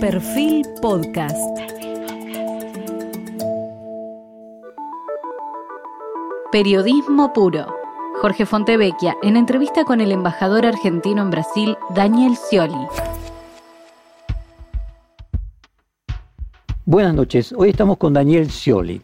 Perfil Podcast. Periodismo puro. Jorge Fontevecchia, en entrevista con el embajador argentino en Brasil, Daniel Scioli. Buenas noches, hoy estamos con Daniel Scioli.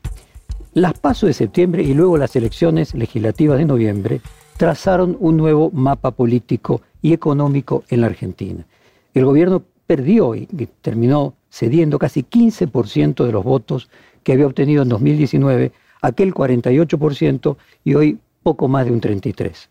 Las pasos de septiembre y luego las elecciones legislativas de noviembre trazaron un nuevo mapa político y económico en la Argentina. El gobierno perdió y terminó cediendo casi 15% de los votos que había obtenido en 2019, aquel 48% y hoy poco más de un 33%.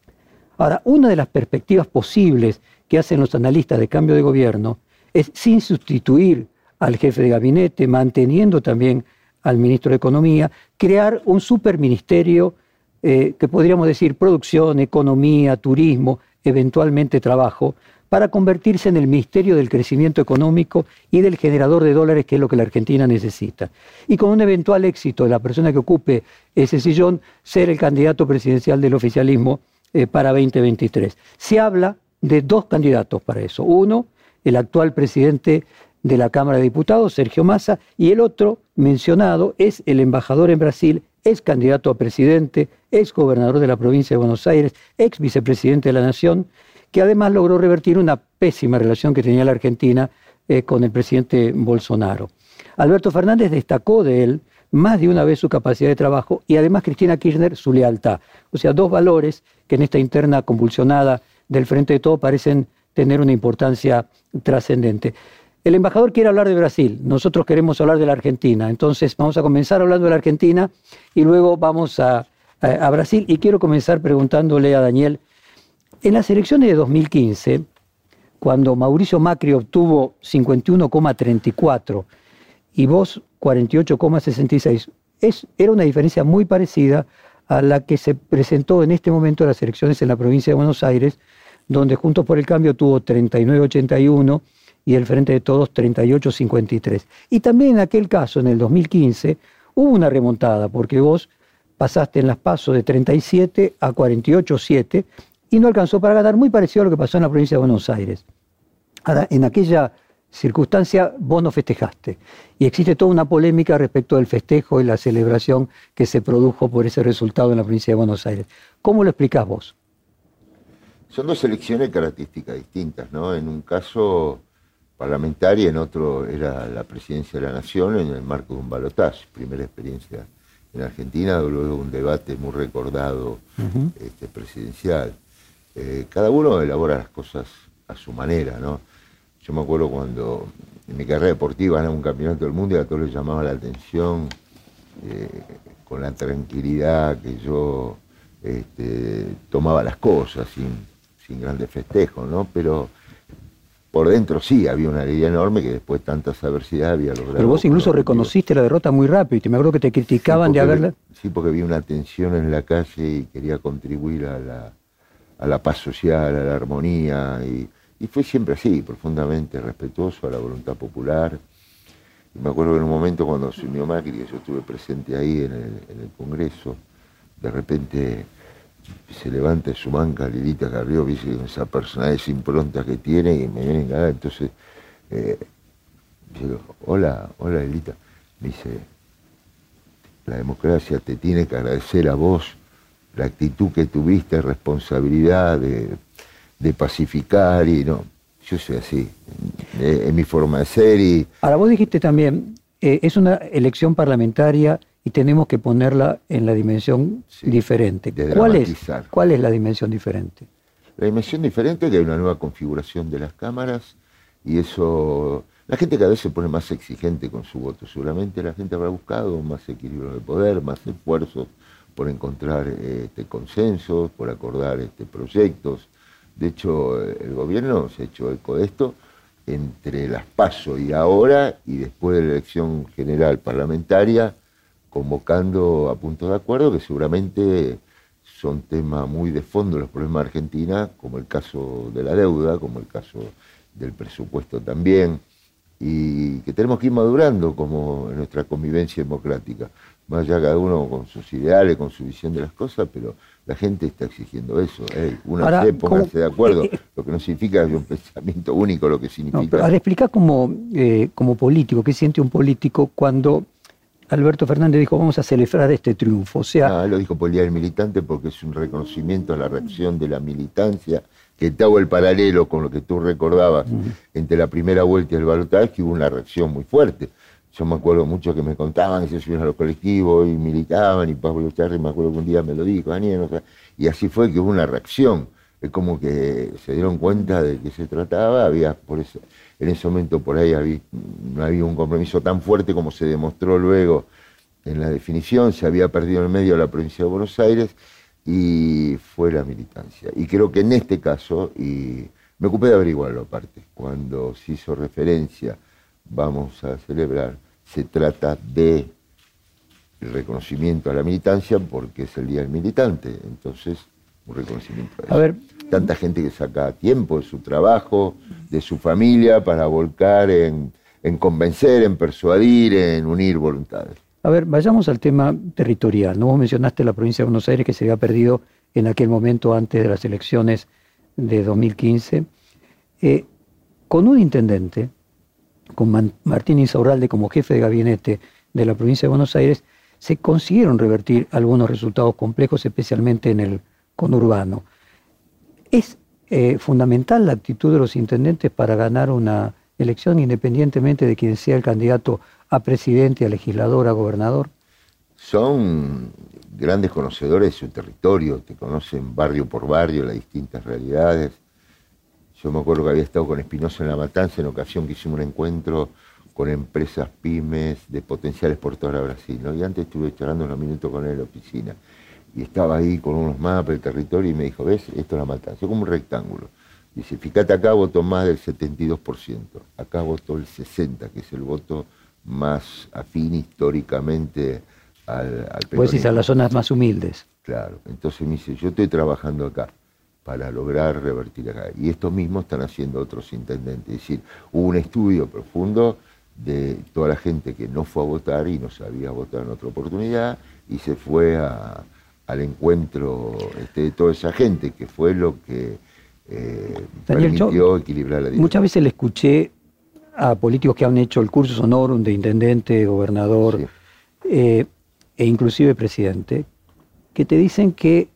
Ahora, una de las perspectivas posibles que hacen los analistas de cambio de gobierno es, sin sustituir al jefe de gabinete, manteniendo también al ministro de Economía, crear un superministerio eh, que podríamos decir producción, economía, turismo, eventualmente trabajo, para convertirse en el ministerio del crecimiento económico y del generador de dólares, que es lo que la Argentina necesita. Y con un eventual éxito de la persona que ocupe ese sillón, ser el candidato presidencial del oficialismo eh, para 2023. Se habla de dos candidatos para eso. Uno, el actual presidente de la Cámara de Diputados, Sergio Massa, y el otro mencionado es el embajador en Brasil, ex candidato a presidente, ex gobernador de la provincia de Buenos Aires, ex vicepresidente de la Nación, que además logró revertir una pésima relación que tenía la Argentina eh, con el presidente Bolsonaro. Alberto Fernández destacó de él más de una vez su capacidad de trabajo y además Cristina Kirchner su lealtad. O sea, dos valores que en esta interna convulsionada del Frente de Todo parecen tener una importancia trascendente. El embajador quiere hablar de Brasil, nosotros queremos hablar de la Argentina, entonces vamos a comenzar hablando de la Argentina y luego vamos a, Brasil y quiero comenzar preguntándole a Daniel, en las elecciones de 2015, cuando Mauricio Macri obtuvo 51,34 y vos 48,66, era una diferencia muy parecida a la que se presentó en este momento en las elecciones en la provincia de Buenos Aires, donde Juntos por el Cambio tuvo 39,81 y el Frente de Todos 38-53. Y también en aquel caso, en el 2015, hubo una remontada, porque vos pasaste en las pasos de 37 a 48-7 y no alcanzó para ganar, muy parecido a lo que pasó en la provincia de Buenos Aires. Ahora, en aquella circunstancia vos no festejaste. Y existe toda una polémica respecto del festejo y la celebración que se produjo por ese resultado en la provincia de Buenos Aires. ¿Cómo lo explicás vos? Son dos elecciones características distintas, ¿no? En un caso parlamentaria, en otro era la presidencia de la Nación en el marco de un balotaje, primera experiencia en Argentina, luego un debate muy recordado este, presidencial. Eh, cada uno elabora las cosas a su manera, ¿no? Yo me acuerdo cuando en mi carrera deportiva ganaba un campeonato del mundo y a todos les llamaba la atención eh, con la tranquilidad que yo este, tomaba las cosas sin, sin grandes festejos, ¿no? Pero por dentro sí, había una alegría enorme que después de tantas adversidades había logrado. Pero vos incluso reconociste la derrota muy rápido, y me acuerdo que te criticaban de haberla... Sí, porque vi una tensión en la calle y quería contribuir a la, a la paz social, a la armonía, y, fue siempre así, profundamente respetuoso a la voluntad popular. Y me acuerdo que en un momento cuando se unió Macri, yo estuve presente ahí en el, en Congreso, de repente se levanta su banca Lilita Carrió, dice esa personalidad, esa impronta que tiene, y me viene a entonces, eh, digo, hola, hola Lilita, dice, la democracia te tiene que agradecer a vos la actitud que tuviste, responsabilidad de, pacificar y no, yo soy así, es mi forma de ser y... Ahora vos dijiste también, eh, es una elección parlamentaria y tenemos que ponerla en la dimensión diferente. ¿Cuál es, ¿Cuál es la dimensión diferente? La dimensión diferente es que hay una nueva configuración de las cámaras y eso... La gente cada vez se pone más exigente con su voto. Seguramente la gente habrá buscado más equilibrio de poder, más esfuerzos por encontrar este, consensos, por acordar este, proyectos. De hecho, el gobierno se ha hecho eco de esto entre las PASO y ahora, y después de la elección general parlamentaria, convocando a puntos de acuerdo que seguramente son temas muy de fondo los problemas de Argentina, como el caso de la deuda, como el caso del presupuesto también, y que tenemos que ir madurando como nuestra convivencia democrática. Más allá cada uno con sus ideales, con su visión de las cosas, pero la gente está exigiendo eso. Hey, una póngase de acuerdo, lo que no significa que un pensamiento único, lo que significa... No, ahora explica como, eh, como político, qué siente un político cuando Alberto Fernández dijo vamos a celebrar este triunfo. O sea, ah, lo dijo por el Día del Militante porque es un reconocimiento a la reacción de la militancia, que te hago el paralelo con lo que tú recordabas entre la primera vuelta y el balotaje, hubo una reacción muy fuerte. Yo me acuerdo mucho que me contaban que se subían a los colectivos y militaban, y Pablo Charri me acuerdo que un día me lo dijo, Daniel, y así fue que hubo una reacción. Es como que se dieron cuenta de que se trataba, había en ese momento por ahí no había un compromiso tan fuerte como se demostró luego en la definición, se había perdido en el medio la provincia de Buenos Aires y fue la militancia. Y creo que en este caso, y me ocupé de averiguarlo aparte, cuando se hizo referencia, vamos a celebrar, se trata de reconocimiento a la militancia porque es el Día del Militante. Entonces, un reconocimiento a, eso. a ver, tanta gente que saca tiempo de su trabajo, de su familia, para volcar en, convencer, en persuadir, en unir voluntades. A ver, vayamos al tema territorial. ¿no? Vos mencionaste la provincia de Buenos Aires que se había perdido en aquel momento antes de las elecciones de 2015. Eh, con un intendente, con Martín Insaurralde como jefe de gabinete de la provincia de Buenos Aires, se consiguieron revertir algunos resultados complejos, especialmente en el conurbano. Es eh, fundamental la actitud de los intendentes para ganar una elección independientemente de quién sea el candidato a presidente, a legislador, a gobernador. Son grandes conocedores de su territorio, te conocen barrio por barrio las distintas realidades. Yo me acuerdo que había estado con Espinosa en La Matanza en ocasión que hicimos un encuentro con empresas pymes de potencial exportador a Brasil. Y antes estuve charlando unos minutos con él en la oficina y estaba ahí con unos mapas del territorio y me dijo, ves, esto es la matanza, como un rectángulo. Dice, fíjate acá votó más del 72%, acá votó el 60%, que es el voto más afín históricamente al, al Pues ir a las zonas más humildes. Claro, entonces me dice, yo estoy trabajando acá para lograr revertir acá. Y esto mismo están haciendo otros intendentes. Es decir, hubo un estudio profundo de toda la gente que no fue a votar y no sabía votar en otra oportunidad y se fue a, al encuentro este, de toda esa gente, que fue lo que eh, permitió equilibrar la Muchas veces le escuché a políticos que han hecho el curso sonorum de intendente, gobernador eh, e inclusive presidente, que te dicen que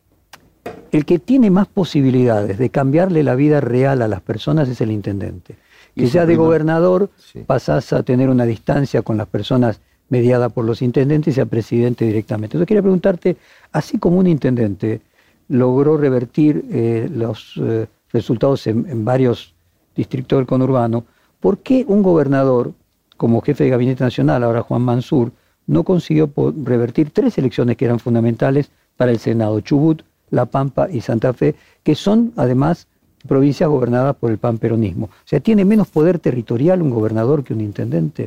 el que tiene más posibilidades de cambiarle la vida real a las personas es el intendente. Que ya de gobernador pasás a tener una distancia con las personas mediada por los intendentes y a presidente directamente. Entonces quería preguntarte, así como un intendente logró revertir eh, los eh, resultados en, varios distritos del conurbano, ¿por qué un gobernador como jefe de gabinete nacional, ahora Juan Mansur, no consiguió revertir tres elecciones que eran fundamentales para el Senado, Chubut, La Pampa y Santa Fe, que son además provincias gobernadas por el panperonismo? O sea, ¿tiene menos poder territorial un gobernador que un intendente?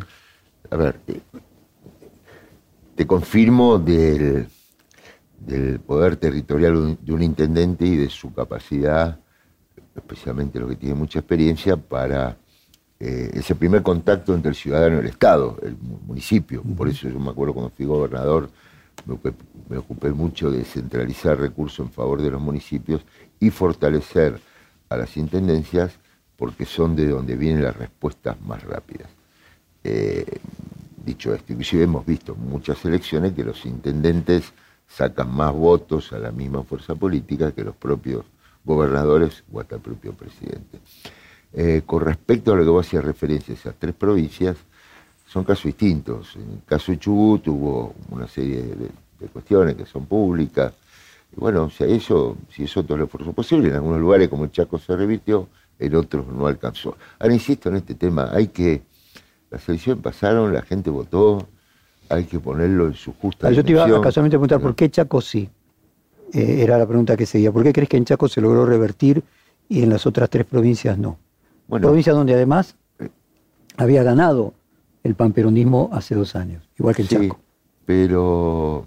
A ver, te confirmo del, poder territorial de un intendente y de su capacidad, especialmente lo que tiene mucha experiencia, para eh, ese primer contacto entre el ciudadano y el Estado, el municipio. Por eso yo me acuerdo cuando fui gobernador, me ocupé, mucho de centralizar recursos en favor de los municipios y fortalecer a las intendencias porque son de donde vienen las respuestas más rápidas. Eh, Dicho esto, inclusive hemos visto muchas elecciones que los intendentes sacan más votos a la misma fuerza política que los propios gobernadores o hasta el propio presidente. Eh, con respecto a lo que vos hacías referencia, esas tres provincias son casos distintos. En el caso de Chubut hubo una serie de, cuestiones que son públicas. Y bueno, o sea, eso, si eso todo el esfuerzo posible, en algunos lugares como el Chaco se revirtió, en otros no alcanzó. Ahora insisto en este tema, hay que las elecciones pasaron, la gente votó, hay que ponerlo en su justa ah, Yo te iba a casualmente preguntar, ¿por qué Chaco sí? Eh, era la pregunta que seguía. ¿Por qué crees que en Chaco se logró revertir y en las otras tres provincias no? Bueno, provincias donde además había ganado el panperonismo hace dos años, igual que en sí, Pero,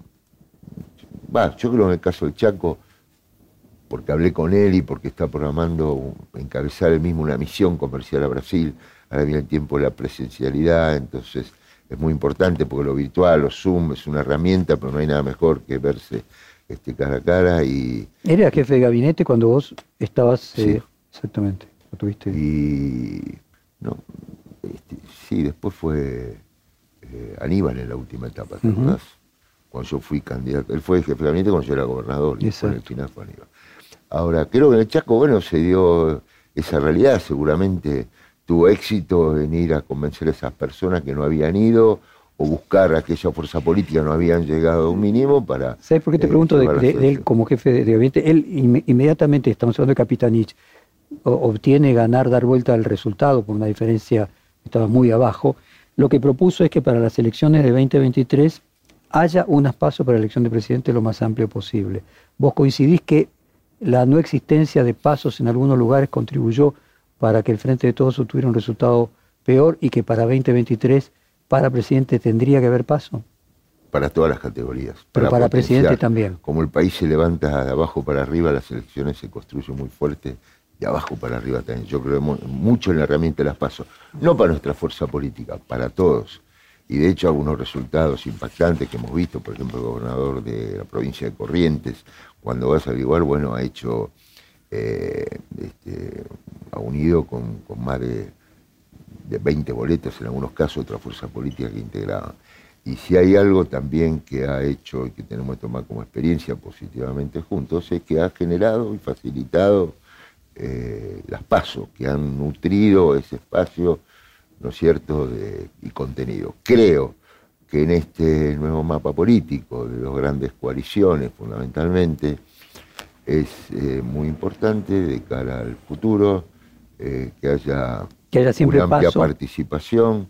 va, yo creo en el caso del Chaco, porque hablé con él y porque está programando encabezar él mismo una misión comercial a Brasil, ahora viene el tiempo de la presencialidad, entonces es muy importante porque lo virtual, los Zoom es una herramienta, pero no hay nada mejor que verse este, cara a cara y... ¿Era jefe de gabinete cuando vos estabas... Sí. Eh, exactamente, lo tuviste. Y... No, este, sí, después fue eh, Aníbal en la última etapa, ¿te Cuando yo fui candidato, él fue jefe de gabinete cuando yo era gobernador y en el final fue Aníbal. Ahora, creo que en el Chaco, bueno, se dio esa realidad, seguramente tuvo éxito en ir a convencer a esas personas que no habían ido o buscar a aquella fuerza política no habían llegado a un mínimo para... ¿Sabes por qué te eh, pregunto de, él como jefe de, gabinete? Él inmediatamente, estamos hablando de Capitanich, obtiene ganar, dar vuelta al resultado por una diferencia estaba muy abajo. Lo que propuso es que para las elecciones de 2023 haya unas pasos para la elección de presidente lo más amplio posible. ¿Vos coincidís que la no existencia de pasos en algunos lugares contribuyó para que el Frente de Todos obtuviera un resultado peor y que para 2023 para presidente tendría que haber paso? Para todas las categorías. Pero para, presidente también. Como el país se levanta de abajo para arriba, las elecciones se construyen muy fuerte de abajo para arriba también. Yo creo mucho en la herramienta de las pasos. No para nuestra fuerza política, para todos. Y de hecho algunos resultados impactantes que hemos visto, por ejemplo, el gobernador de la provincia de Corrientes, cuando vas a averiguar, bueno, ha hecho, eh, este, ha unido con, con más de de 20 boletas, en algunos casos otra fuerza política que integraba. Y si hay algo también que ha hecho y que tenemos que tomar como experiencia positivamente juntos, es que ha generado y facilitado eh, las pasos, que han nutrido ese espacio, ¿no es cierto?, de, y contenido. Creo que en este nuevo mapa político de dos grandes coaliciones, fundamentalmente, es eh, muy importante de cara al futuro eh, que haya siempre una amplia participación,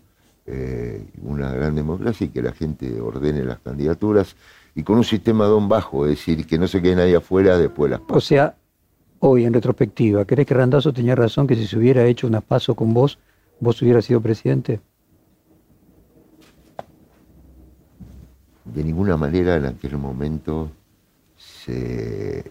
una gran democracia y que la gente ordene las candidaturas y con un sistema don bajo, es decir, que no se quede nadie afuera después de las pasos. O sea, hoy en retrospectiva, ¿crees que Randazo tenía razón que si se hubiera hecho unas paso con vos, vos hubieras sido presidente? De ninguna manera en aquel momento se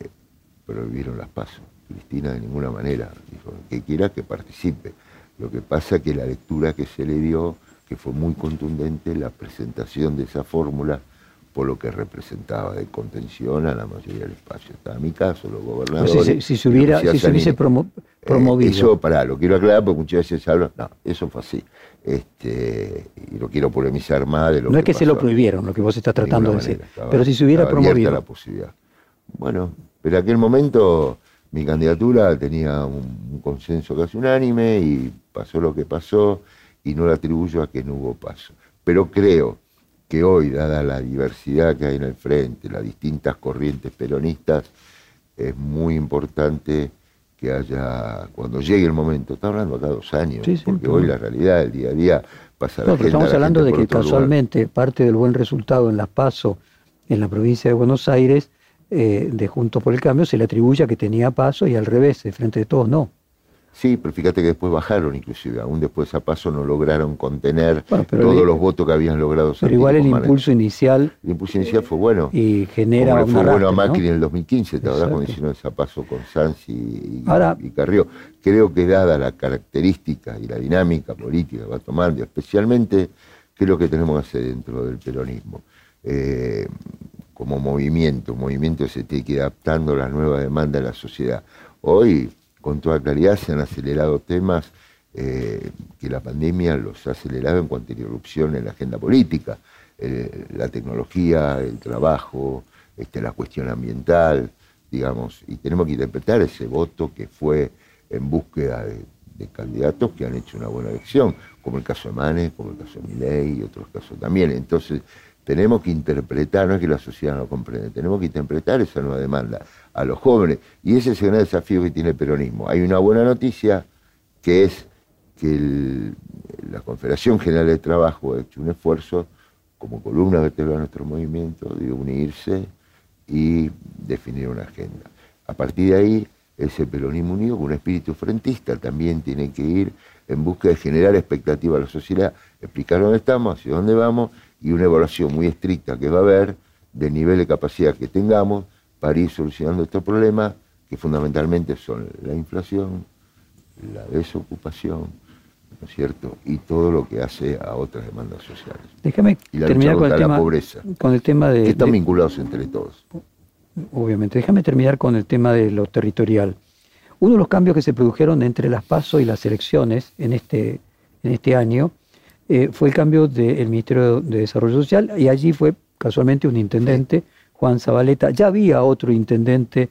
prohibieron las pasos. Cristina de ninguna manera dijo que quiera que participe. Lo que pasa es que la lectura que se le dio, que fue muy contundente, la presentación de esa fórmula por lo que representaba de contención a la mayoría del espacio. Está en mi caso, los gobernadores. si, se, hubiera, si se hubiese eh, promovido. eso, pará, lo quiero aclarar porque muchas veces se habla. No, eso fue así. Este, y lo quiero polemizar más de lo No es que se lo prohibieron, lo que vos estás tratando de decir. pero si se hubiera promovido. la posibilidad. Bueno, pero en aquel momento mi candidatura tenía un, consenso casi unánime y pasó lo que pasó y no le atribuyo a que no hubo paso. Pero creo que hoy, dada la diversidad que hay en el frente, las distintas corrientes peronistas, es muy importante que haya, cuando llegue el momento, está hablando acá dos años, porque hoy la realidad del día a día pasa la no, Estamos hablando de que casualmente parte del buen resultado en las PASO en la provincia de Buenos Aires eh, de Juntos por el Cambio se le atribuye a que tenía paso y al revés, de frente de todos no. Sí, pero fíjate que después bajaron inclusive, aún después a paso no lograron contener todos los votos que habían logrado. Pero igual el impulso inicial... El impulso inicial fue bueno. Y genera Como fue bueno a Macri en el 2015, ¿te acordás cuando hicieron ese paso con Sanz y, y, Carrió? Creo que dada la característica y la dinámica política que va tomando, especialmente qué es lo que tenemos que hacer dentro del peronismo. Eh, como movimiento, un movimiento que se tiene que ir adaptando a la nueva demanda de la sociedad. Hoy, con toda claridad, se han acelerado temas eh, que la pandemia los ha acelerado en cuanto a irrupción en la agenda política, eh, la tecnología, el trabajo, este, la cuestión ambiental, digamos, y tenemos que interpretar ese voto que fue en búsqueda de, candidatos que han hecho una buena elección, como el caso de Manes, como el caso de Miley y otros casos también. Entonces, tenemos que interpretar, no es que la sociedad no comprende, tenemos que interpretar esa nueva demanda a los jóvenes. Y ese es el gran desafío que tiene el peronismo. Hay una buena noticia que es que la Confederación General de Trabajo ha hecho un esfuerzo como columna vertebral de nuestro movimiento de unirse y definir una agenda. A partir de ahí, ese peronismo unido con un espíritu frentista también tiene que ir en busca de generar expectativa a la sociedad, explicar dónde estamos, hacia dónde vamos y una evaluación muy estricta que va a haber del nivel de capacidad que tengamos para ir solucionando estos problemas, que fundamentalmente son la inflación, la desocupación, ¿no es cierto? Y todo lo que hace a otras demandas sociales. Déjame Y la terminar con el, contra la tema, pobreza. con el tema de, Que están de- vinculados entre todos. obviamente. Déjame terminar con el tema de lo territorial. Uno de los cambios que se produjeron entre las PASO y las elecciones en este, en este año eh, fue el cambio del Ministerio de Desarrollo Social y allí fue casualmente un intendente, Juan Zabaleta. Ya había otro intendente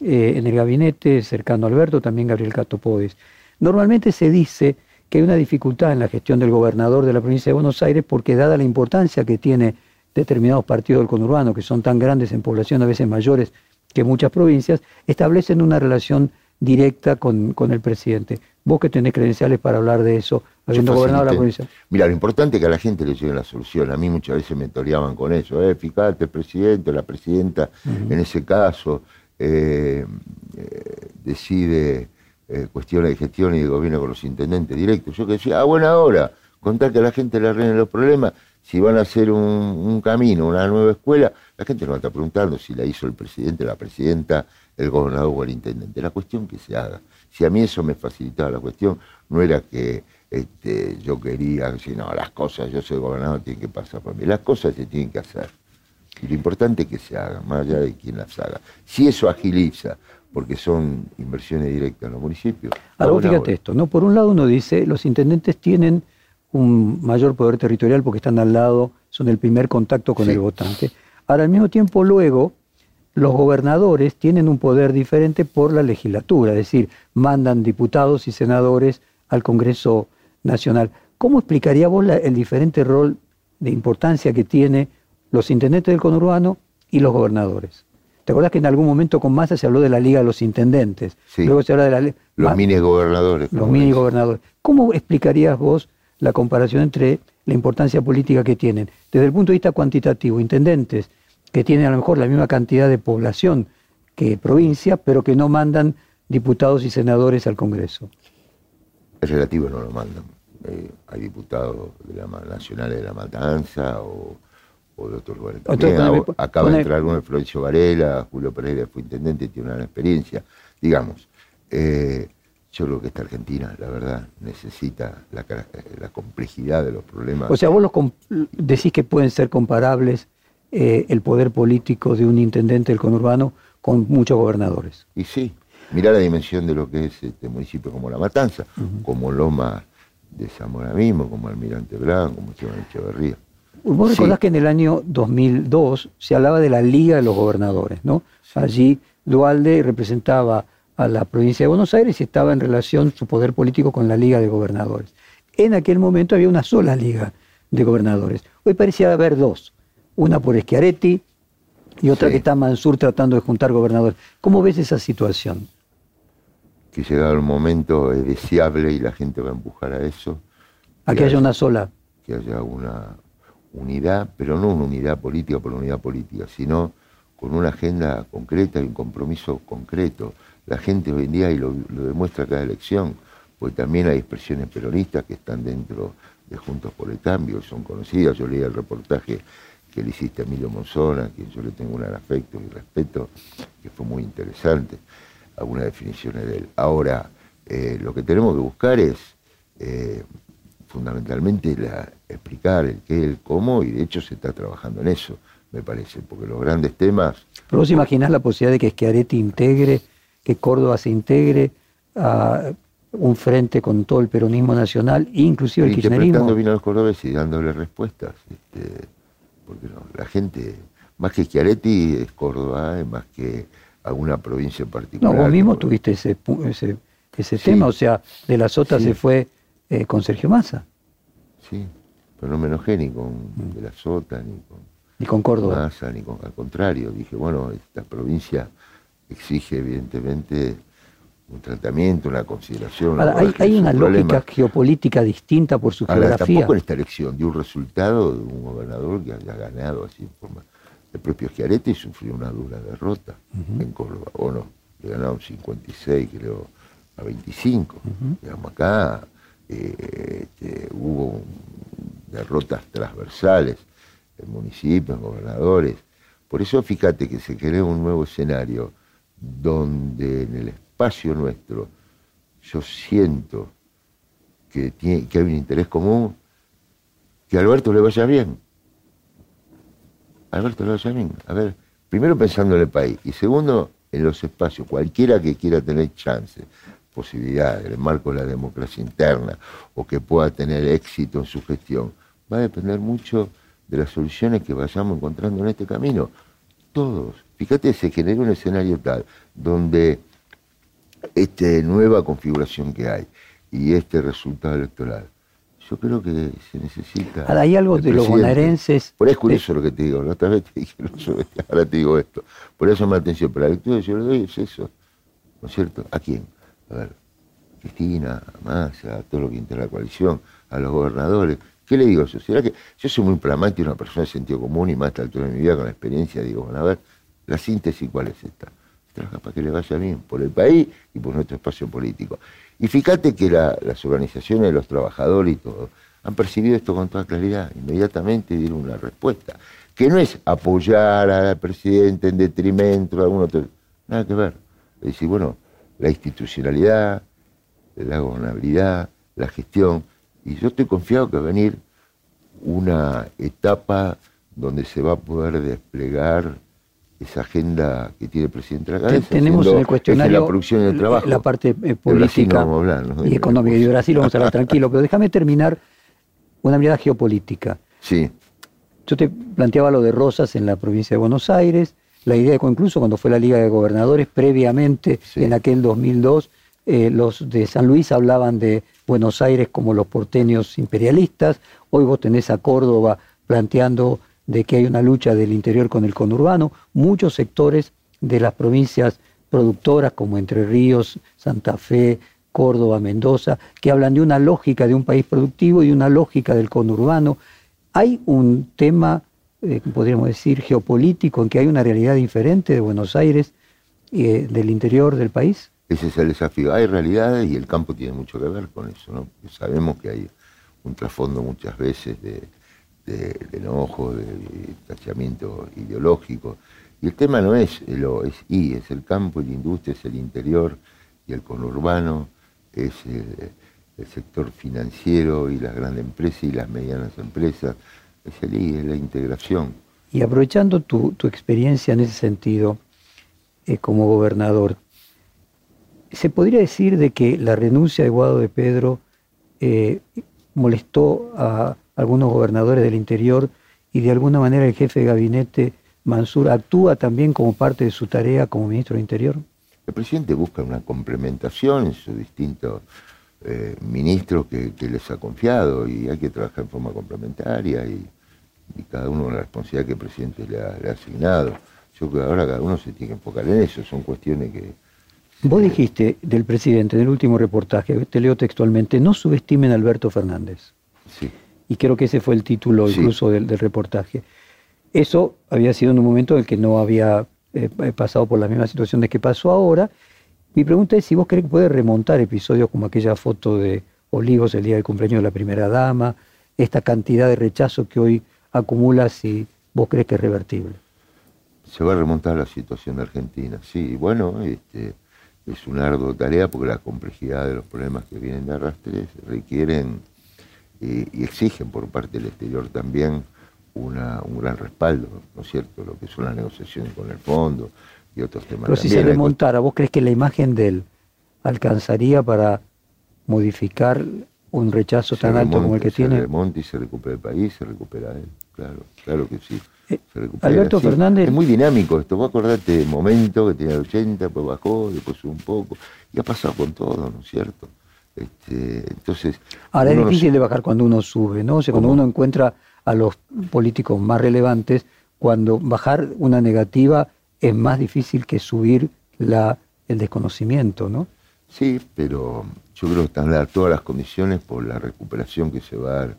eh, en el gabinete cercano a Alberto, también Gabriel Cato Podes. Normalmente se dice que hay una dificultad en la gestión del gobernador de la provincia de Buenos Aires porque dada la importancia que tiene determinados partidos del conurbano, que son tan grandes en población, a veces mayores que muchas provincias, establecen una relación directa con, con el presidente. Vos que tenés credenciales para hablar de eso, habiendo gobernado la provincia. Mira, lo importante es que a la gente le llegue la solución. A mí muchas veces me toreaban con eso. Eh, fíjate, el presidente, la presidenta, en ese caso, eh, eh, decide eh, cuestiones de gestión y de gobierno con los intendentes directos. Yo que decía, a buena hora, contar que a la gente le arreglen los problemas. Si van a hacer un, un camino, una nueva escuela, la gente no va a estar preguntando si la hizo el presidente, la presidenta, el gobernador o el intendente. La cuestión que se haga. Si a mí eso me facilitaba la cuestión, no era que este, yo quería decir, no, las cosas, yo soy gobernador, tienen que pasar por mí. Las cosas se tienen que hacer. Y lo importante es que se hagan, más allá de quién las haga. Si eso agiliza, porque son inversiones directas en los municipios. Ahora, fíjate hora. esto, ¿no? Por un lado uno dice, los intendentes tienen un mayor poder territorial porque están al lado, son el primer contacto con Sí. el votante. Ahora, al mismo tiempo, luego, los gobernadores tienen un poder diferente por la legislatura, es decir, mandan diputados y senadores al Congreso Nacional. ¿Cómo explicaría vos la- el diferente rol de importancia que tiene los intendentes del conurbano y los gobernadores? ¿Te acuerdas que en algún momento con Massa se habló de la Liga de los Intendentes? Sí. Luego se habla de la Los mini gobernadores. los mini gobernadores. ¿Cómo explicarías vos la comparación entre la importancia política que tienen? Desde el punto de vista cuantitativo, intendentes que tienen a lo mejor la misma cantidad de población que provincia, pero que no mandan diputados y senadores al Congreso. Es relativo, no lo mandan. Eh, hay diputados de la, nacionales de la Matanza o, o de otros lugares. Entonces, También poneme- acaba poneme- de entrar uno de Florencio Varela, Julio Pereira fue intendente y tiene una gran experiencia. Digamos, eh, yo creo que esta Argentina, la verdad, necesita la, la complejidad de los problemas. O sea, vos los decís que pueden ser comparables eh, el poder político de un intendente del conurbano con muchos gobernadores. Y sí, mirá la dimensión de lo que es este municipio como La Matanza, como Loma de Zamora mismo, como Almirante Blanco, como Esteban Echeverría. Vos Sí. recordás que en el año 2002 se hablaba de la Liga de los Gobernadores, ¿no? Allí Dualde representaba a la provincia de Buenos Aires y estaba en relación su poder político con la Liga de Gobernadores. En aquel momento había una sola Liga de Gobernadores. Hoy parecía haber dos, una por Schiaretti y otra Sí. que está Mansur tratando de juntar gobernadores. ¿Cómo ves esa situación? que llegado el momento es deseable y la gente va a empujar a eso, A que que haya una sola. que haya una unidad, pero no una unidad política por unidad política, sino con una agenda concreta y un compromiso concreto. La gente hoy en día, y lo, lo demuestra cada elección, pues también hay expresiones peronistas que están dentro de Juntos por el Cambio, son conocidas. Yo leí el reportaje que le hiciste a Emilio Monzona, a quien yo le tengo un gran afecto y respeto, que fue muy interesante, algunas definiciones de él. Ahora, eh, lo que tenemos que buscar es eh, fundamentalmente la, explicar el qué, el cómo, y de hecho se está trabajando en eso, me parece, porque los grandes temas, ¿Pero vos imaginás la posibilidad de que Schiaretti integre, que Córdoba se integre a un frente con todo el peronismo nacional, inclusive el interpretando kirchnerismo? bien a los cordobeses y dándole respuestas, este, porque no, la gente, más que Schiaretti es Córdoba, es más que alguna provincia en No, particular. vos mismo como- tuviste ese, ese, ese Sí. tema, o sea, de la Sota Sí. se fue eh, con Sergio Massa Sí, pero no me enojé ni con Mm. De la Sota, ni con y con Córdoba. Massa, ni con, al contrario, dije, bueno, esta provincia exige evidentemente un tratamiento, una consideración. Ahora, hay, hay una lógica geopolítica distinta por su Ahora, geografía. tampoco en esta elección dio un resultado de un gobernador que haya ganado así en forma. El propio Schiaretti sufrió una dura derrota en Córdoba, o no, le ganaron 56, creo, a 25. Digamos, acá eh, este, hubo derrotas transversales en municipios, en gobernadores. Por eso fíjate que se crea un nuevo escenario donde en el espacio nuestro yo siento que, tiene, que hay un interés común, que a Alberto le vaya bien. Alberto le vaya bien. A ver, primero pensando en el país y segundo en los espacios, cualquiera que quiera tener chance, posibilidad, en el marco de la democracia interna o que pueda tener éxito en su gestión, va a depender mucho de las soluciones que vayamos encontrando en este camino. Todos. Fíjate, se generó un escenario tal donde esta nueva configuración que hay y este resultado electoral, yo creo que se necesita. Ahora, hay algo de los bonaerenses. Por eso es curioso lo que te digo. La otra vez te dije, ahora te digo esto. Por eso me atención. Pero la lectura que yo le doy es eso. ¿No es cierto? ¿A quién? A ver, Cristina, a Massa, a todo lo que integra la coalición, a los gobernadores. ¿Qué le digo eso? ¿Será que yo soy muy pragmático, una persona de sentido común y más a esta altura de mi vida con la experiencia? Digo, bueno, a ver, la síntesis, ¿cuál es esta? Para que le vaya bien por el país y por nuestro espacio político. Y fíjate que las organizaciones los trabajadores y todo han percibido esto con toda claridad, inmediatamente dieron una respuesta, que no es apoyar al presidente en detrimento de algún otro, nada que ver. Es decir, bueno, la institucionalidad, la gobernabilidad, la gestión, y yo estoy confiado que va a venir una etapa donde se va a poder desplegar esa agenda que tiene el presidente de la cabeza. Tenemos en el cuestionario la producción y el trabajo. La parte eh, política y económica. Y de Brasil vamos a hablar tranquilo, pero déjame terminar una mirada geopolítica. Sí. Yo te planteaba lo de Rosas en la provincia de Buenos Aires, la idea de que incluso cuando fue la Liga de Gobernadores, previamente, en aquel 2002, eh, los de San Luis hablaban de Buenos Aires como los porteños imperialistas, hoy vos tenés a Córdoba planteando de que hay una lucha del interior con el conurbano, muchos sectores de las provincias productoras como Entre Ríos, Santa Fe, Córdoba, Mendoza, que hablan de una lógica de un país productivo y una lógica del conurbano. Hay un tema, eh, podríamos decir, geopolítico en que hay una realidad diferente de Buenos Aires y eh, del interior del país. Ese es el desafío. Hay realidades y el campo tiene mucho que ver con eso. Sabemos que hay un trasfondo muchas veces de, de, enojo, de, tachamiento ideológico. Y el tema no es lo es I, es el campo y la industria, es el interior y el conurbano, es el, sector financiero y las grandes empresas y las medianas empresas, es el I, es la integración. Y aprovechando tu, experiencia en ese sentido, eh, como gobernador, ¿se podría decir de que la renuncia de Guado de Pedro eh, molestó a algunos gobernadores del interior y de alguna manera el jefe de gabinete Mansur actúa también como parte de su tarea como ministro de Interior? El presidente busca una complementación en sus distintos eh, ministros que, les ha confiado y hay que trabajar en forma complementaria y, cada uno con la responsabilidad que el presidente le ha, asignado. Yo creo que ahora cada uno se tiene que enfocar en eso, son cuestiones que... Vos dijiste del presidente en el último reportaje, te leo textualmente, no subestimen a Alberto Fernández. Sí y creo que ese fue el título incluso del, reportaje. Eso había sido en un momento en el que no había eh, pasado por la misma situación de que pasó ahora. Mi pregunta es si vos crees que puede remontar episodios como aquella foto de Olivos el día del cumpleaños de la primera dama, esta cantidad de rechazo que hoy acumula, si vos crees que es revertible. Se va a remontar la situación de Argentina, sí. Bueno, este, es una ardua tarea porque la complejidad de los problemas que vienen de arrastre requieren y exigen por parte del exterior también una, un gran respaldo, ¿no es cierto?, lo que son las negociaciones con el fondo y otros temas. Pero si se remontara, ¿vos crees que la imagen de él alcanzaría para modificar un rechazo tan alto como el que tiene? Se remonta y se recupera el país, se recupera él, claro, claro que sí. Eh, Alberto Fernández. Es muy dinámico esto. Vos acordate de momento que tenía 80, pues bajó, después un poco. Y ha pasado con todo, ¿no es cierto? Este, entonces, Ahora es difícil de bajar cuando uno sube, ¿no? O sea, cuando uno encuentra a los políticos más relevantes, cuando bajar una negativa es más difícil que subir la, el desconocimiento, ¿no? Sí, pero yo creo que están dadas todas las condiciones por la recuperación que se va a dar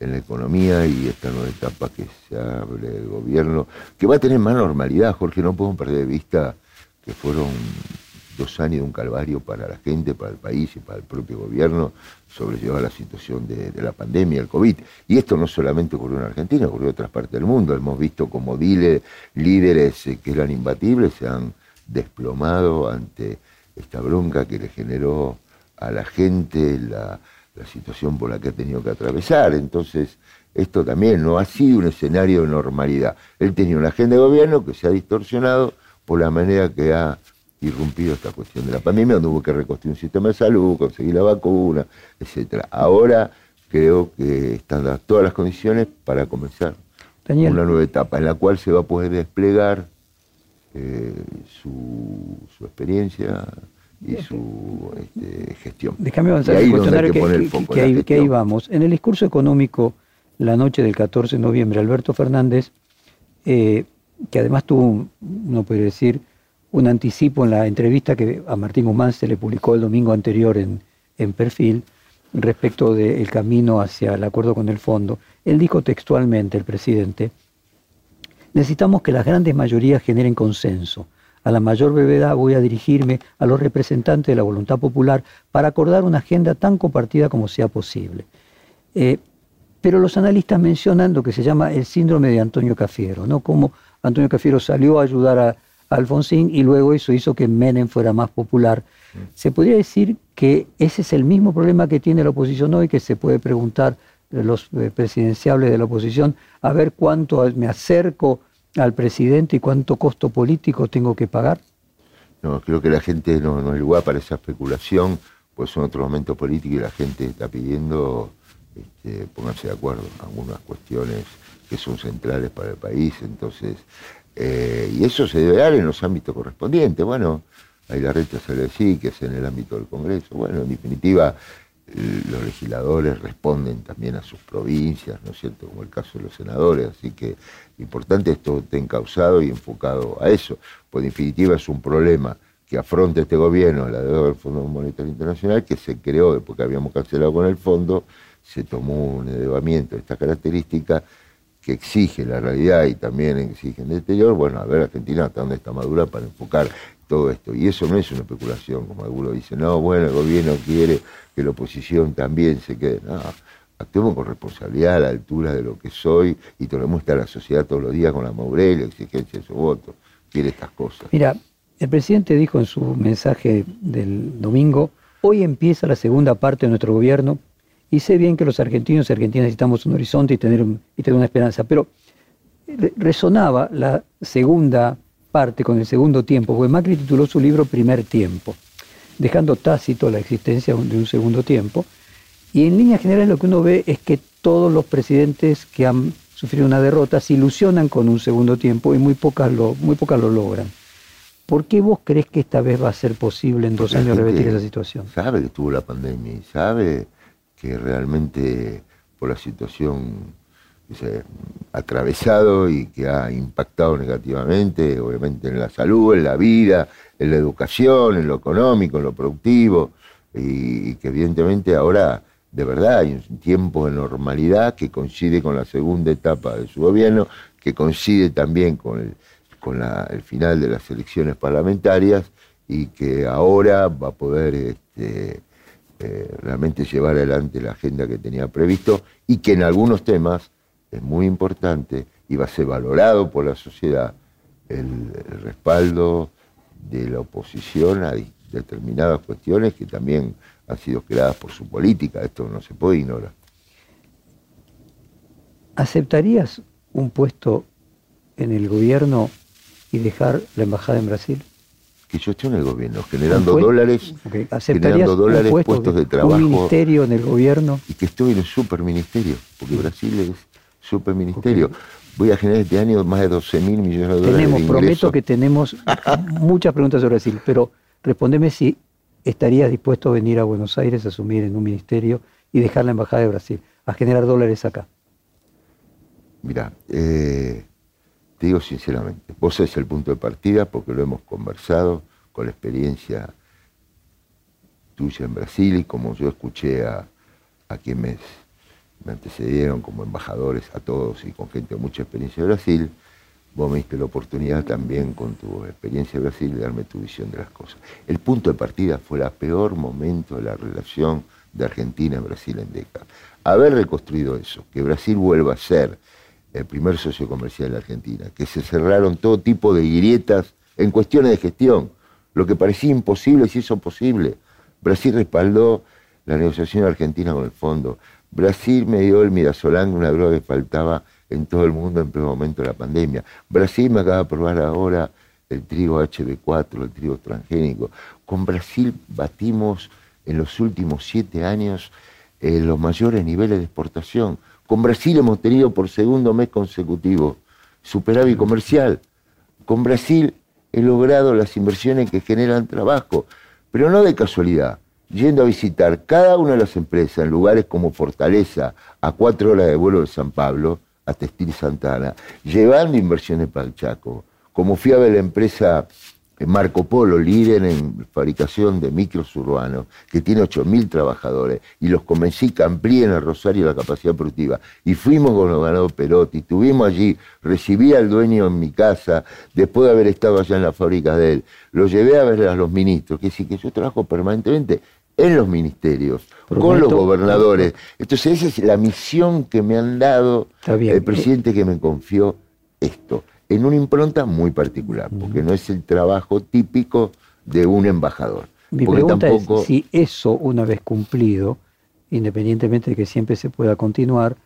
en la economía y esta nueva etapa que se abre el gobierno, que va a tener más normalidad, Jorge, no podemos perder de vista que fueron dos años de un calvario para la gente, para el país y para el propio gobierno sobrellevar la situación de, la pandemia, el COVID. Y esto no solamente ocurrió en Argentina, ocurrió en otras partes del mundo. Hemos visto como líderes eh, que eran imbatibles se han desplomado ante esta bronca que le generó a la gente la, la situación por la que ha tenido que atravesar. Entonces, esto también no ha sido un escenario de normalidad. Él tenía una agenda de gobierno que se ha distorsionado por la manera que ha irrumpido esta cuestión de la pandemia, donde hubo que reconstruir un sistema de salud, conseguir la vacuna, etcétera. Ahora creo que están dadas todas las condiciones para comenzar una nueva etapa en la cual se va a poder desplegar eh, su, experiencia y su este, gestión. Déjame avanzar el cuestionario que, que, ahí, vamos. En el discurso económico la noche del 14 de noviembre, Alberto Fernández, eh, que además tuvo, uno puede decir, un anticipo en la entrevista que a Martín Guzmán se le publicó el domingo anterior en, en Perfil, respecto del camino hacia el acuerdo con el fondo. Él dijo textualmente, el presidente, necesitamos que las grandes mayorías generen consenso. A la mayor brevedad voy a dirigirme a los representantes de la voluntad popular para acordar una agenda tan compartida como sea posible. Eh, pero los analistas mencionan lo que se llama el síndrome de Antonio Cafiero, ¿no? Como Antonio Cafiero salió a ayudar a, Alfonsín y luego eso hizo que Menem fuera más popular. Se podría decir que ese es el mismo problema que tiene la oposición hoy, que se puede preguntar los eh, presidenciables de la oposición, a ver cuánto me acerco al presidente y cuánto costo político tengo que pagar. No, creo que la gente no, no es lugar para esa especulación, pues son otros momentos políticos y la gente está pidiendo este, pónganse de acuerdo en algunas cuestiones que son centrales para el país, entonces, eh, y eso se debe dar en los ámbitos correspondientes. Bueno, hay la red sí, que es en el ámbito del Congreso. Bueno, en definitiva, los legisladores responden también a sus provincias, ¿no es cierto? Como el caso de los senadores, así que importante esto esté encausado y enfocado a eso, pues en definitiva es un problema que afronta este gobierno, la deuda del Fondo Monetario Internacional, que se creó después que habíamos cancelado con el fondo, se tomó un elevamiento de esta característica que exige la realidad y también exige el exterior, bueno, a ver Argentina hasta dónde está madura para enfocar todo esto. Y eso no es una especulación, como algunos dicen, no, bueno, el gobierno quiere que la oposición también se quede. No, actuemos con responsabilidad a la altura de lo que soy y tenemos a la sociedad todos los días con la madurez la exigencia de su voto. Quiere estas cosas. Mira, el presidente dijo en su mensaje del domingo, hoy empieza la segunda parte de nuestro gobierno y sé bien que los argentinos y argentinas necesitamos un horizonte y tener, y tener una esperanza, pero resonaba la segunda parte con el segundo tiempo, porque Macri tituló su libro Primer Tiempo, dejando tácito la existencia de un segundo tiempo, y en líneas generales lo que uno ve es que todos los presidentes que han sufrido una derrota se ilusionan con un segundo tiempo y muy pocas lo, muy pocas lo logran. ¿Por qué vos crees que esta vez va a ser posible en dos años revertir esa situación? Sabe que estuvo la pandemia y sabe que realmente por la situación ha atravesado y que ha impactado negativamente, obviamente en la salud, en la vida, en la educación, en lo económico, en lo productivo, y, que evidentemente ahora de verdad hay un tiempo de normalidad que coincide con la segunda etapa de su gobierno, que coincide también con el, con el final de las elecciones parlamentarias y que ahora va a poder este, eh, realmente llevar adelante la agenda que tenía previsto y que en algunos temas es muy importante y va a ser valorado por la sociedad el, respaldo de la oposición a determinadas cuestiones que también han sido creadas por su política. Esto no se puede ignorar. ¿Aceptarías un puesto en el gobierno y dejar la embajada en Brasil? Que yo esté en el gobierno, generando dólares, generando dólares, puestos de trabajo. ¿Un ministerio en el gobierno? Y que estoy en el superministerio, porque Brasil es superministerio. Voy a generar este año más de 12 mil millones de dólares. Tenemos, prometo que tenemos muchas preguntas sobre Brasil, pero respondeme si estarías dispuesto a venir a Buenos Aires a asumir en un ministerio y dejar la embajada de Brasil, a generar dólares acá. Mira, eh, digo sinceramente, vos es el punto de partida porque lo hemos conversado con la experiencia tuya en Brasil y como yo escuché a, a quienes me antecedieron como embajadores, a todos y con gente de mucha experiencia de Brasil, vos me diste la oportunidad también con tu experiencia de Brasil de darme tu visión de las cosas. El punto de partida fue el peor momento de la relación de Argentina y Brasil en décadas. Haber reconstruido eso, que Brasil vuelva a ser el primer socio comercial de Argentina, que se cerraron todo tipo de grietas en cuestiones de gestión. Lo que parecía imposible se hizo posible. Brasil respaldó la negociación argentina con el fondo. Brasil me dio el midazolam, una droga que faltaba en todo el mundo en primer momento de la pandemia. Brasil me acaba de probar ahora el trigo HB4, el trigo transgénico. Con Brasil batimos en los últimos siete años eh, los mayores niveles de exportación. Con Brasil hemos tenido por segundo mes consecutivo superávit comercial. Con Brasil he logrado las inversiones que generan trabajo, pero no de casualidad. Yendo a visitar cada una de las empresas en lugares como Fortaleza, a cuatro horas de vuelo de San Pablo, a Textil Santana, llevando inversiones para el Chaco. Como fui a ver la empresa Marco Polo, líder en fabricación de micros urbanos, que tiene 8.000 trabajadores, y los convencí que amplíen a Rosario la capacidad productiva. Y fuimos con los ganados Perotti, estuvimos allí, recibí al dueño en mi casa, después de haber estado allá en la fábrica de él, lo llevé a ver a los ministros, que sí que yo trabajo permanentemente en los ministerios, con los gobernadores. Entonces esa es la misión que me han dado el presidente que me confió esto en una impronta muy particular, porque no es el trabajo típico de un embajador. Mi pregunta es si eso, una vez cumplido, independientemente de que siempre se pueda continuar,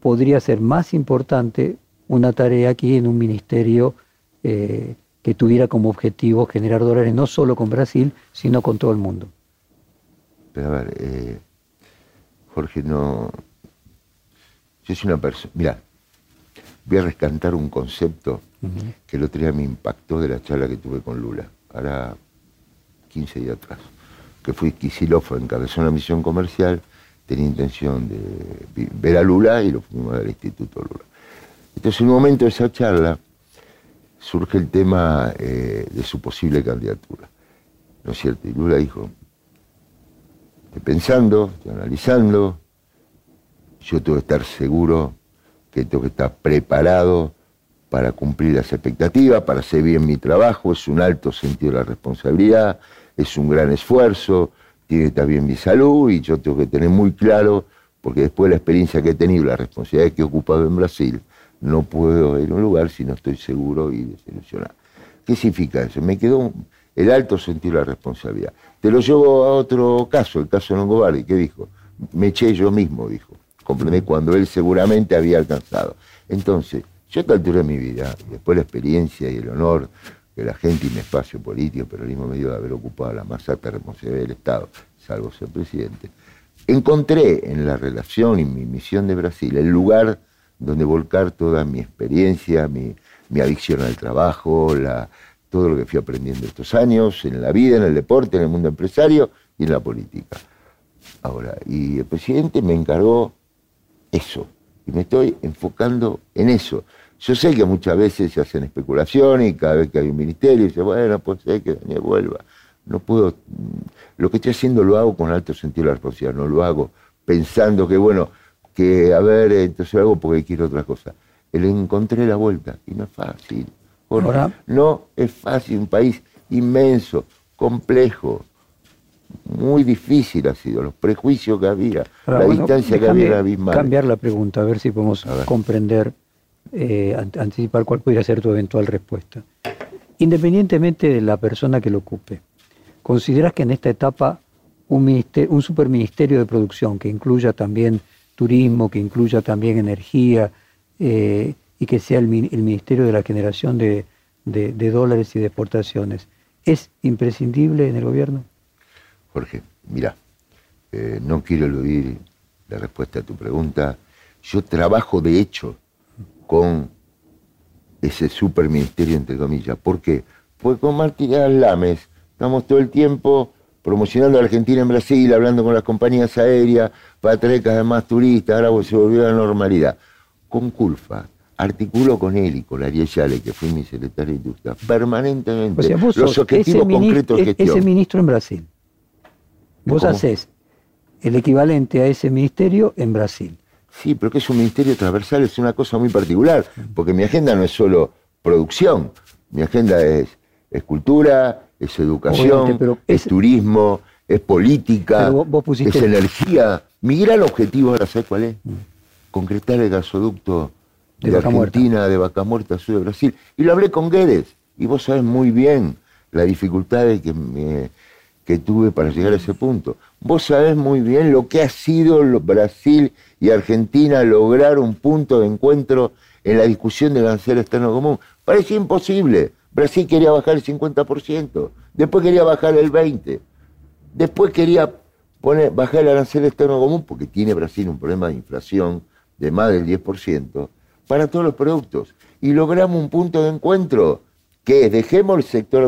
podría ser más importante una tarea aquí en un ministerio eh, que tuviera como objetivo generar dólares no solo con Brasil, sino con todo el mundo. Pero a ver, eh, Jorge, no... Yo soy una persona... Mira, voy a rescatar un concepto que el otro día me impactó de la charla que tuve con Lula, ahora 15 días atrás, que fui Kisilov, encabezó una misión comercial, tenía intención de ver a Lula y lo fuimos al Instituto Lula. Entonces, en un momento de esa charla, surge el tema eh, de su posible candidatura. ¿No es cierto? Y Lula dijo, estoy pensando, estoy analizando, yo tengo que estar seguro que tengo que estar preparado para cumplir las expectativas, para hacer bien mi trabajo, es un alto sentido de la responsabilidad, es un gran esfuerzo, tiene que bien mi salud y yo tengo que tener muy claro, porque después de la experiencia que he tenido, la responsabilidad que he ocupado en Brasil, no puedo ir a un lugar si no estoy seguro y desilusionado. ¿Qué significa eso? Me quedó el alto sentido de la responsabilidad. Te lo llevo a otro caso, el caso Longobardi, ¿qué dijo? Me eché yo mismo, dijo. ¿Comprendés? Cuando él seguramente había alcanzado. Entonces, yo a esta altura de mi vida, después la experiencia y el honor que la gente y mi espacio político, pero al mismo medio de haber ocupado la más alta responsabilidad del Estado, salvo ser presidente, encontré en la relación y mi misión de Brasil el lugar donde volcar toda mi experiencia, mi, adicción al trabajo, la, todo lo que fui aprendiendo estos años, en la vida, en el deporte, en el mundo empresario y en la política. Ahora, y el presidente me encargó eso. Y me estoy enfocando en eso. Yo sé que muchas veces se hacen especulaciones y cada vez que hay un ministerio dice, bueno, pues ser que Daniel vuelva. No puedo, lo que estoy haciendo lo hago con alto sentido de la responsabilidad, no lo hago pensando que, bueno, que a ver, entonces lo hago porque quiero otra cosa. Le encontré la vuelta y no es fácil. no es fácil, un país inmenso, complejo, muy difícil ha sido, los prejuicios que había, la distancia que había abismal. Cambiar la pregunta, a ver si podemos comprender, eh, anticipar cuál podría ser tu eventual respuesta. Independientemente de la persona que lo ocupe, ¿consideras que en esta etapa un, un superministerio de producción que incluya también turismo, que incluya también energía eh, y que sea el, Ministerio de la Generación de dólares y de exportaciones, es imprescindible en el gobierno? Jorge, mira, eh, no quiero eludir la respuesta a tu pregunta. Yo trabajo de hecho con ese superministerio, entre comillas. ¿Por qué? Porque con Martín Lames estamos todo el tiempo promocionando a Argentina en Brasil, hablando con las compañías aéreas cada vez más turistas, ahora se volvió a la normalidad. Con Culfa, articulo con él y con Ariel Yale, que fue mi secretario de Industria, permanentemente los objetivos concretos de gestión. Ese ministro en Brasil. Vos haces el equivalente a ese ministerio en Brasil. Sí, pero que es un ministerio transversal, es una cosa muy particular, porque mi agenda no es solo producción, mi agenda es, cultura, es educación, es, turismo, es política, es energía. Mi gran objetivo ahora, ¿sabes cuál es? Mm. Concretar el gasoducto de, Argentina, de Vaca Muerta, sur de Brasil. Y lo hablé con Guedes, y vos sabés muy bien la dificultad que me que tuve para llegar a ese punto. Vos sabés muy bien lo que ha sido Brasil y Argentina lograr un punto de encuentro en la discusión del arancel externo común. Parecía imposible. Brasil quería bajar el 50%, después quería bajar el 20%, después quería bajar el arancel externo común, porque tiene Brasil un problema de inflación de más del 10%, para todos los productos. Y logramos un punto de encuentro, que es, dejemos el sector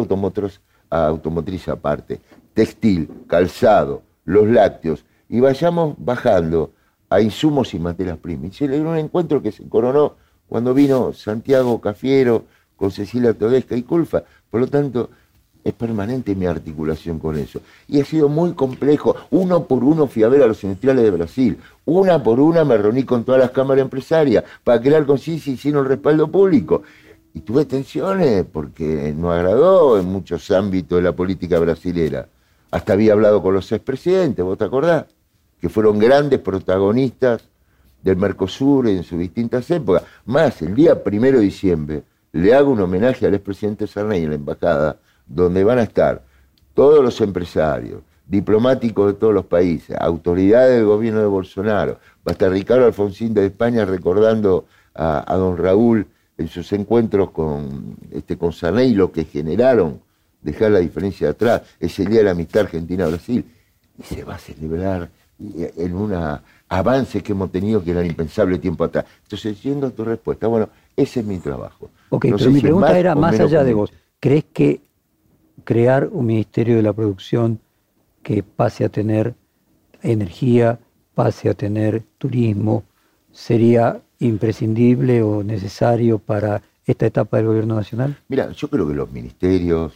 automotriz aparte, textil, calzado, los lácteos, y vayamos bajando a insumos y materias primas. Y dio un encuentro que se coronó cuando vino Santiago Cafiero con Cecilia Todesca y Culfa. Por lo tanto, es permanente mi articulación con eso. Y ha sido muy complejo. Uno por uno fui a ver a los industriales de Brasil. Una por una me reuní con todas las cámaras empresarias para crear conciencia y el respaldo público. Y tuve tensiones porque no agradó en muchos ámbitos de la política brasilera. Hasta había hablado con los expresidentes, ¿vos te acordás? Que fueron grandes protagonistas del Mercosur en sus distintas épocas. Más, el día primero de diciembre le hago un homenaje al expresidente Sarney en la embajada, donde van a estar todos los empresarios, diplomáticos de todos los países, autoridades del gobierno de Bolsonaro. Va a estar Ricardo Alfonsín de España recordando a, don Raúl en sus encuentros con, este, con Sarney lo que generaron dejar la diferencia de atrás, es el Día de la Amistad Argentina-Brasil, y se va a celebrar en un avance que hemos tenido que era impensable tiempo atrás. Entonces, yendo a tu respuesta, bueno, ese es mi trabajo. Ok, pero mi pregunta era más allá de vos. ¿Crees que crear un Ministerio de la Producción que pase a tener energía, pase a tener turismo, sería imprescindible o necesario para esta etapa del gobierno nacional? Mira, yo creo que los ministerios,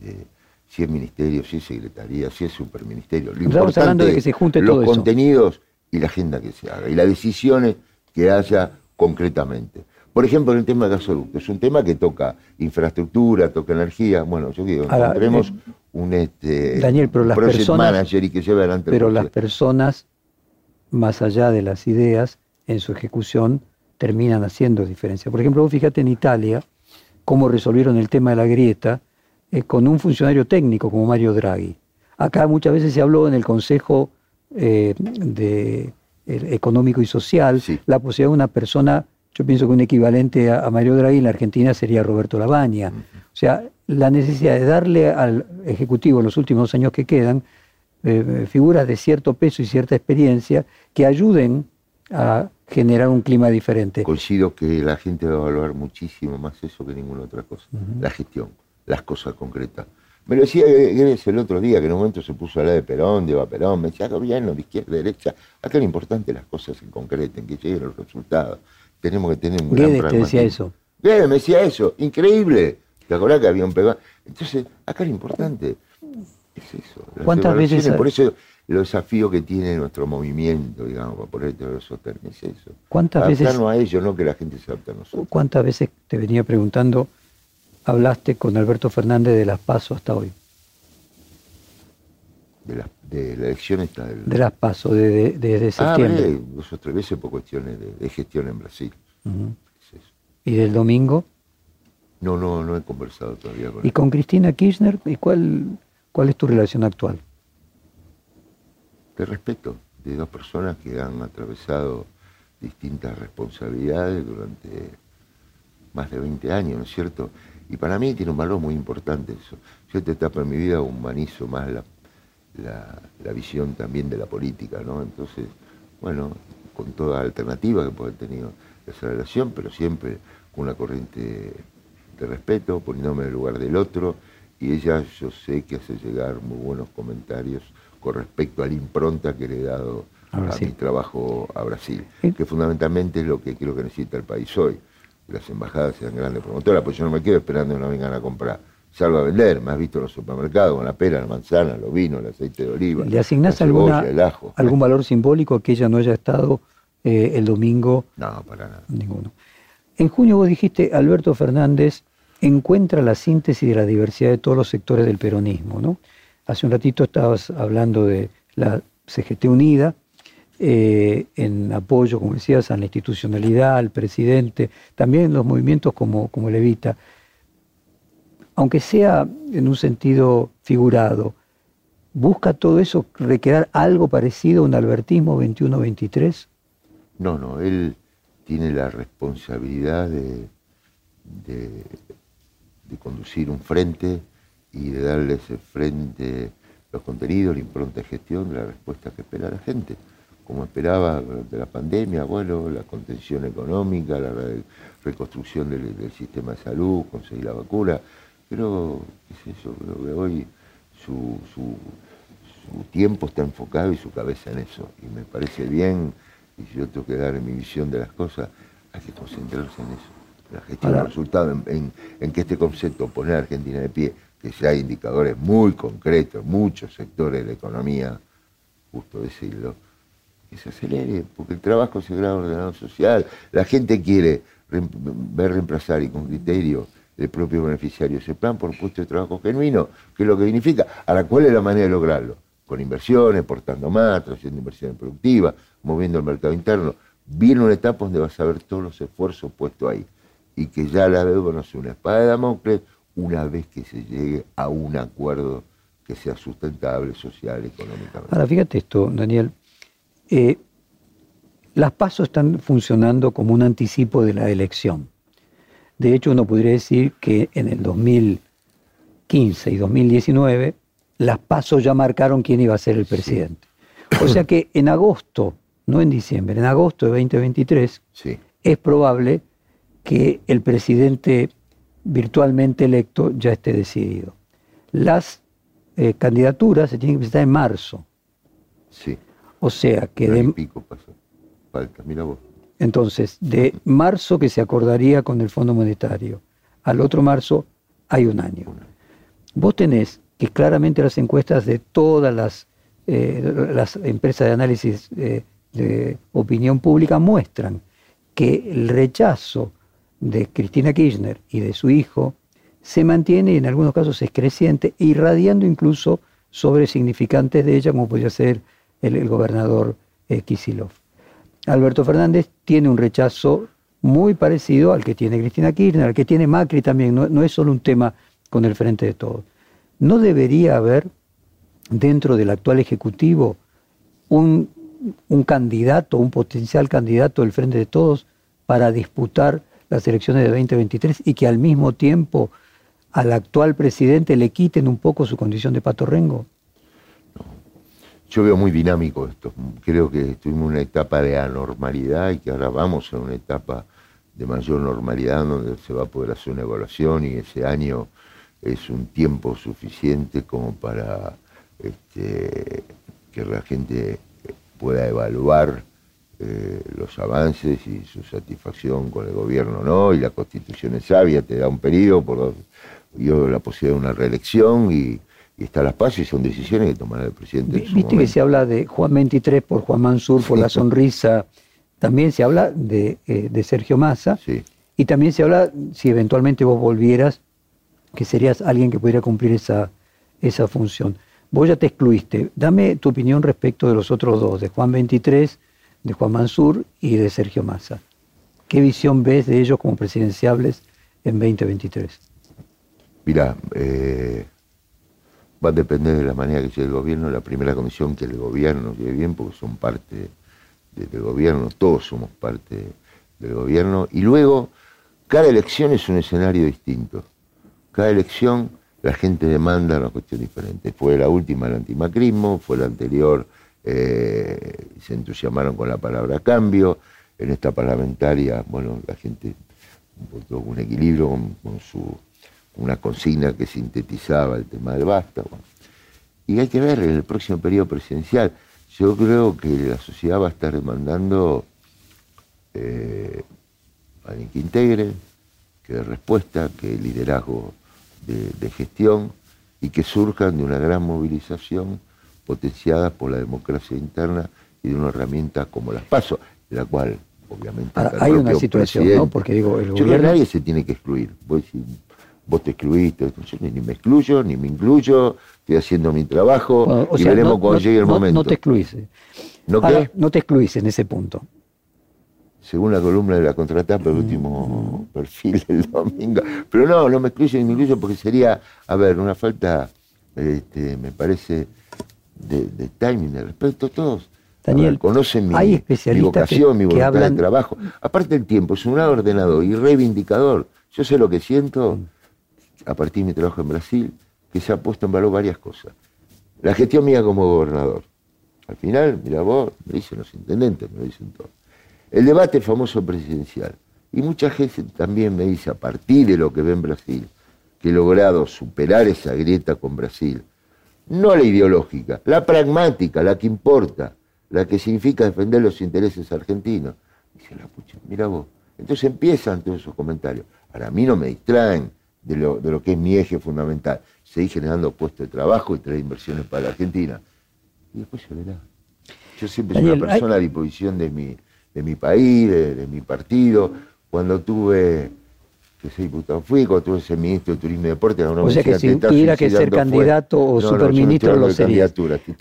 este, si es ministerio, si es secretaría, si es superministerio, lo Estamos hablando de que se junte los todo contenidos y la agenda que se haga y las decisiones que haya concretamente. Por ejemplo, en el tema de gasoductos, es un tema que toca infraestructura, toca energía. Bueno, yo digo, encontremos eh, un este, Daniel, pero las project personas, manager y que lleve adelante Pero las personas, más allá de las ideas, en su ejecución, terminan haciendo diferencia. Por ejemplo, fíjate en Italia cómo resolvieron el tema de la grieta eh, con un funcionario técnico como Mario Draghi. Acá muchas veces se habló en el Consejo eh, de, Económico y Social la posibilidad de una persona, yo pienso que un equivalente a, Mario Draghi en la Argentina sería Roberto Labaña. O sea, la necesidad de darle al Ejecutivo en los últimos años que quedan eh, figuras de cierto peso y cierta experiencia que ayuden a generar un clima diferente. Coincido que la gente va a valorar muchísimo más eso que ninguna otra cosa. La gestión, las cosas concretas. Me lo decía Gérez el otro día, que en un momento se puso a hablar de Perón, de Eva Perón, me decía gobierno de izquierda, de derecha. Acá lo importante las cosas se concreten, que lleguen los resultados. Tenemos que tener un gran te decía eso. Guedes me decía eso, increíble. ¿Te acordás que había un Perón? Entonces, acá lo importante es eso. ¿Cuántas veces? Por eso los desafíos que tiene nuestro movimiento, digamos, para poner todos esos términos, es eso. ¿Cuántas veces, a ellos, no que la gente se adapte a nosotros. ¿Cuántas veces te venía preguntando, hablaste con Alberto Fernández de las PASO hasta hoy? De la, de la elección esta del... De las PASO, desde de, de, ah, septiembre. Ah, dos o tres veces por cuestiones de, gestión en Brasil. ¿Y del domingo? No, no, no he conversado todavía con ¿Y con Cristina Kirchner? ¿Y cuál, cuál es tu relación actual? de respeto de dos personas que han atravesado distintas responsabilidades durante más de 20 años, ¿no es cierto? Y para mí tiene un valor muy importante eso. Yo esta etapa en mi vida humanizo más la, la, visión también de la política, ¿no? Entonces, bueno, con toda alternativa que puede haber tenido esa relación, pero siempre con una corriente de respeto, poniéndome en el lugar del otro, y ella yo sé que hace llegar muy buenos comentarios con respecto a la impronta que le he dado a, mi trabajo a Brasil, que fundamentalmente es lo que creo que necesita el país hoy. Las embajadas sean grandes promotoras, pues yo no me quedo esperando que no vengan a comprar. Salgo a vender, me has visto en los supermercados con la pera, la manzana, los vinos, el aceite de oliva. ¿Le asignás alguna, algún valor simbólico que ella no haya estado eh, el domingo? No, para nada. Ninguno. En junio vos dijiste, Alberto Fernández encuentra la síntesis de la diversidad de todos los sectores del peronismo, ¿no? Hace un ratito estabas hablando de la CGT Unida, eh, en apoyo, como decías, a la institucionalidad, al presidente, también los movimientos como, como Levita. Aunque sea en un sentido figurado, ¿Busca todo eso recrear algo parecido a un albertismo 21-23? No, no, él tiene la responsabilidad de, de, conducir un frente y de darle ese frente los contenidos, la impronta de gestión, la respuesta que espera la gente. Como esperaba durante la pandemia, bueno, la contención económica, la reconstrucción del, sistema de salud, conseguir la vacuna. Pero, qué sé yo, creo que hoy su, su, tiempo está enfocado y su cabeza en eso. Y me parece bien, y si yo tengo que dar mi visión de las cosas, hay que concentrarse en eso. La gestión del resultado, en, en, que este concepto, poner a Argentina de pie, que ya hay indicadores muy concretos, muchos sectores de la economía, justo decirlo, que se acelere, porque el trabajo es el gran ordenador social. La gente quiere ver reemplazar y con criterio el propio beneficiario ese plan por puesto de trabajo genuino, que es lo que significa. Ahora, ¿cuál es la manera de lograrlo? Con inversiones, portando más, haciendo inversiones productivas, moviendo el mercado interno. Viene una etapa donde vas a ver todos los esfuerzos puestos ahí. Y que ya la deuda no sea una espada de Damocles una vez que se llegue a un acuerdo que sea sustentable social, económicamente. Ahora, fíjate esto, Daniel. Eh, las pasos están funcionando como un anticipo de la elección. De hecho, uno podría decir que en el 2015 y 2019 las pasos ya marcaron quién iba a ser el presidente. O sea que en agosto, no en diciembre, en agosto de 2023 es probable que el presidente virtualmente electo ya esté decidido. Las eh, candidaturas se tienen que presentar en marzo. Sí. O sea que... de, pico Falta, mira vos. Entonces, de marzo que se acordaría con el Fondo Monetario al otro marzo hay un año. Vos tenés que claramente las encuestas de todas las, eh, las empresas de análisis eh, de opinión pública muestran que el rechazo de Cristina Kirchner y de su hijo se mantiene y en algunos casos es creciente, irradiando incluso sobre significantes de ella, como podría ser el, gobernador eh, Kisilov. Alberto Fernández tiene un rechazo muy parecido al que tiene Cristina Kirchner, al que tiene Macri también, no, es solo un tema con el frente de todos. ¿No debería haber dentro del actual Ejecutivo un, un candidato, un potencial candidato del frente de todos para disputar las elecciones de 2023 y que al mismo tiempo al actual presidente le quiten un poco su condición de patorrengo? Yo veo muy dinámico esto. Creo que estuvimos en una etapa de anormalidad y que ahora vamos a una etapa de mayor normalidad donde se va a poder hacer una evaluación y ese año es un tiempo suficiente como para este, que la gente pueda evaluar eh, los avances y su satisfacción con el gobierno no, y la constitución es sabia, te da un periodo, por, yo la posibilidad de una reelección y, está las pasos y son decisiones que tomará el presidente. Viste que se habla de Juan 23 por Juan Mansur, por la sonrisa, también se habla de, eh, de Sergio Massa, y también se habla, si eventualmente vos volvieras, que serías alguien que pudiera cumplir esa, esa función. Vos ya te excluiste. Dame tu opinión respecto de los otros dos, de Juan 23 de Juan Mansur y de Sergio Massa. ¿Qué visión ves de ellos como presidenciables en 2023? Mira, eh, va a depender de la manera que llegue el gobierno. La primera comisión que el gobierno lleve bien, porque son parte del gobierno, todos somos parte del gobierno. Y luego, cada elección es un escenario distinto. Cada elección la gente demanda una cuestión diferente. Fue la última el antimacrismo, fue la anterior eh, se entusiasmaron con la palabra cambio. En esta parlamentaria, bueno, la gente encontró un equilibrio con, su, una consigna que sintetizaba el tema del basta. Y hay que ver en el próximo periodo presidencial. Yo creo que la sociedad va a estar demandando eh, alguien que integre, que dé respuesta, que dé liderazgo de gestión y que surjan de una gran movilización potenciadas por la democracia interna y de una herramienta como las PASO, la cual obviamente... hay una situación, ¿no? Porque digo, el Yo nadie se tiene que excluir. Vos, vos te excluiste, yo ni me excluyo, ni me incluyo, estoy haciendo mi trabajo y veremos cuando llegue el momento. No te excluís. ¿No qué? No te excluís en ese punto. Según la columna de la contratapa, el último mm. perfil del domingo. Pero no, no me excluyo ni me incluyo porque sería, a ver, una falta, este, me parece, de, timing, de respeto, todos. Daniel, conocen mi, hay mi vocación, que- mi voluntad hablan- de trabajo. Aparte el tiempo, es un ordenador y reivindicador. Yo sé lo que siento a partir de mi trabajo en Brasil, que se ha puesto en valor varias cosas. La gestión mía como gobernador. Al final, mira vos, me dicen los intendentes, me dicen todos. El debate famoso presidencial. Y mucha gente también me dice, a partir de lo que ve en Brasil, que he logrado superar esa grieta con Brasil. No la ideológica, la pragmática, la que importa, la que significa defender los intereses argentinos. Dice la pucha, mira vos. Entonces empiezan todos esos comentarios. Ahora, a mí no me distraen de lo, de lo que es mi eje fundamental. Seguir generando puestos de trabajo y traer inversiones para la Argentina. Y después se verá. Yo siempre soy una persona a disposición de mi, de mi país, de, de mi partido. Cuando tuve que ser diputado fui, cuando tuve que ser ministro de Turismo y Deporte, la O sea que si tuviera que ser suicidando fue. candidato o No, no, no superministro, estoy hablando lo estoy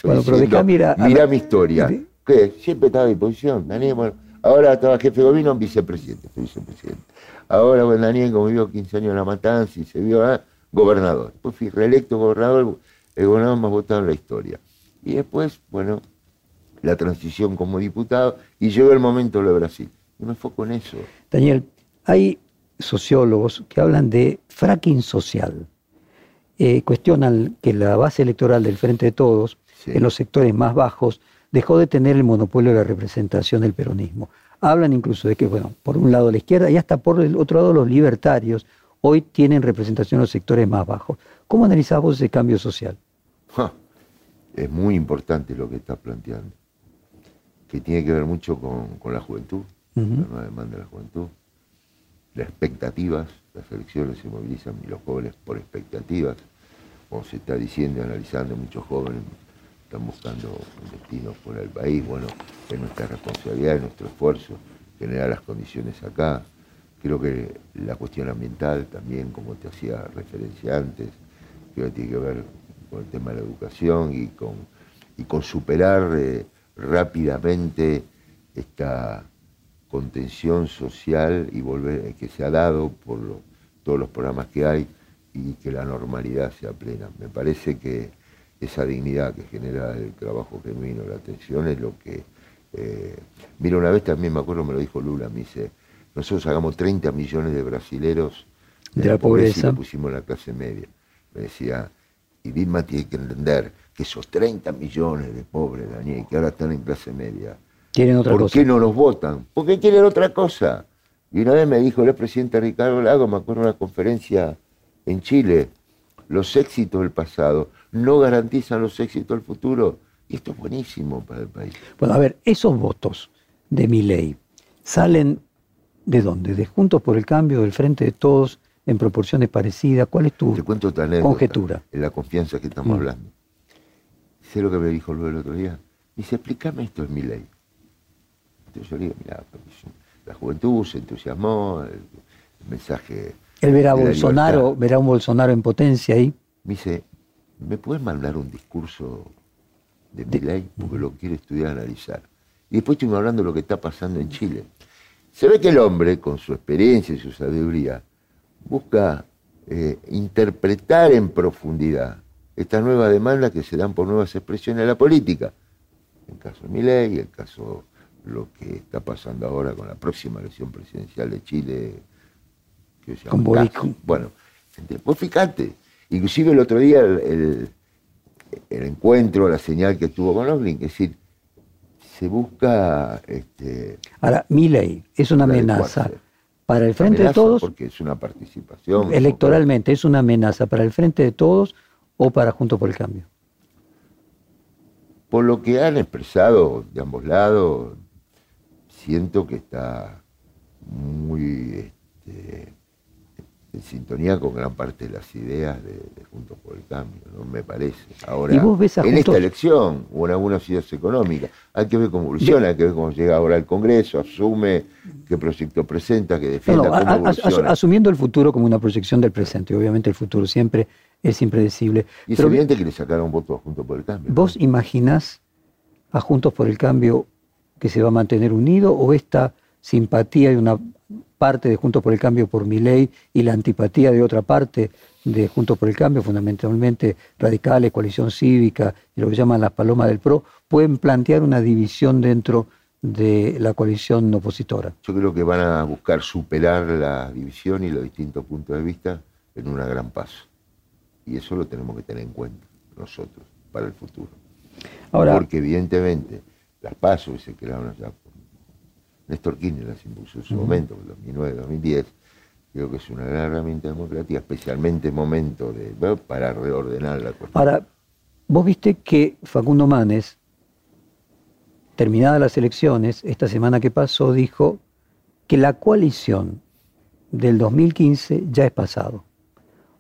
Bueno, pero diciendo, mira, a mirá ver, mi historia. de- ¿Qué? Siempre estaba a disposición. Daniel, bueno, ahora estaba jefe de gobierno, vicepresidente, fui vicepresidente. Ahora, Daniel, como vivió 15 años en La Matanza y se vio ah, gobernador. Después fui reelecto gobernador, el gobernador más votado en la historia. Y después, bueno, la transición como diputado y llegó el momento de Brasil. Y me enfoco en eso. Daniel, hay sociólogos que hablan de fracking social. Eh, cuestionan que la base electoral del Frente de Todos, Sí. en los sectores más bajos, dejó de tener el monopolio de la representación del peronismo. Hablan incluso de que, bueno, por un lado la izquierda y hasta por el otro lado los libertarios hoy tienen representación en los sectores más bajos. ¿Cómo analizás vos ese cambio social? Ja, Es muy importante lo que estás planteando, que tiene que ver mucho con, con la juventud, la nueva demanda de la juventud, las expectativas, las elecciones se movilizan y los jóvenes por expectativas, como se está diciendo y analizando, muchos jóvenes están buscando un destino fuera del país, bueno, es nuestra responsabilidad, es nuestro esfuerzo generar las condiciones acá. Creo que la cuestión ambiental también, como te hacía referencia antes, creo que tiene que ver con el tema de la educación y con, y con superar eh, rápidamente esta contención social y volver que se ha dado por lo- todos los programas que hay y que la normalidad sea plena. Me parece que esa dignidad que genera el trabajo genuino, la atención, es lo que... eh, mira, una vez también me acuerdo, me lo dijo Lula, me dice, nosotros sacamos 30 millones de brasileros De la pobreza. y lo pusimos en la clase media. Me decía, y Vilma tiene que entender que esos 30 millones de pobres, Daniel, que ahora están en clase media, Tienen otra ¿por cosa. qué no nos votan? Porque quieren otra cosa. Y una vez me dijo el expresidente Ricardo Lago, me acuerdo de una conferencia en Chile, los éxitos del pasado no garantizan los éxitos del futuro. Y esto es buenísimo para el país. Bueno, a ver, esos votos de mi ley salen de dónde? ¿De Juntos por el Cambio, del Frente de Todos, en proporciones parecidas? ¿Cuál es tu Te cuento conjetura? En la confianza que estamos Mm. hablando. Sé lo que me dijo luego el otro día. Dice, explícame esto en mi ley. Entonces yo le digo, mira, la juventud se entusiasmó, el mensaje... Él verá a Bolsonaro, verá a un Bolsonaro en potencia ahí. Me dice, ¿me puedes mandar un discurso de mi ley? Porque lo quiero estudiar, analizar. Y después estuvimos hablando de lo que está pasando en Chile. Se ve que el hombre, con su experiencia y su sabiduría, busca eh, interpretar en profundidad estas nuevas demandas que se dan por nuevas expresiones de la política. El caso de Milei, el caso lo que está pasando ahora con la próxima elección presidencial de Chile, que se llama Con. Bueno, vos fíjate, inclusive el otro día el, el- el encuentro, la señal que tuvo con Oslin, es decir, se busca este, Ahora, mi ley es una amenaza para el Frente de Todos, porque es una participación electoralmente, es una amenaza para el Frente de Todos o para Juntos por el Cambio. Por lo que han expresado de ambos lados, siento que está muy este, en sintonía con gran parte de las ideas de, de Juntos por el Cambio, ¿no? me parece. Ahora, ¿Y vos ves a en Juntos- esta elección o en algunas ideas económicas, hay que ver cómo evoluciona, hay que ver cómo llega ahora al Congreso, asume qué proyecto presenta, que defienda no, cómo asumiendo el futuro como una proyección del presente, y obviamente el futuro siempre es impredecible. y es Pero evidente que le sacaron votos a Juntos por el Cambio. ¿Vos imaginás a Juntos por el Cambio que se va a mantener unido o esta simpatía y una parte de Juntos por el Cambio por mi ley y la antipatía de otra parte de Juntos por el Cambio, fundamentalmente radicales, coalición cívica y lo que llaman las palomas del PRO, pueden plantear una división dentro de la coalición opositora. Yo creo que van a buscar superar la división y los distintos puntos de vista en una gran paso. Y eso lo tenemos que tener en cuenta nosotros para el futuro. Porque evidentemente las pasos se crearon allá Néstor Kirchner las impuso en su momento, en 2009, 2010, creo que es una gran herramienta democrática, especialmente en momento de, para reordenar la cuestión. Ahora, vos viste que Facundo Manes, terminadas las elecciones, esta semana que pasó, dijo que la coalición del 2015 ya es pasado.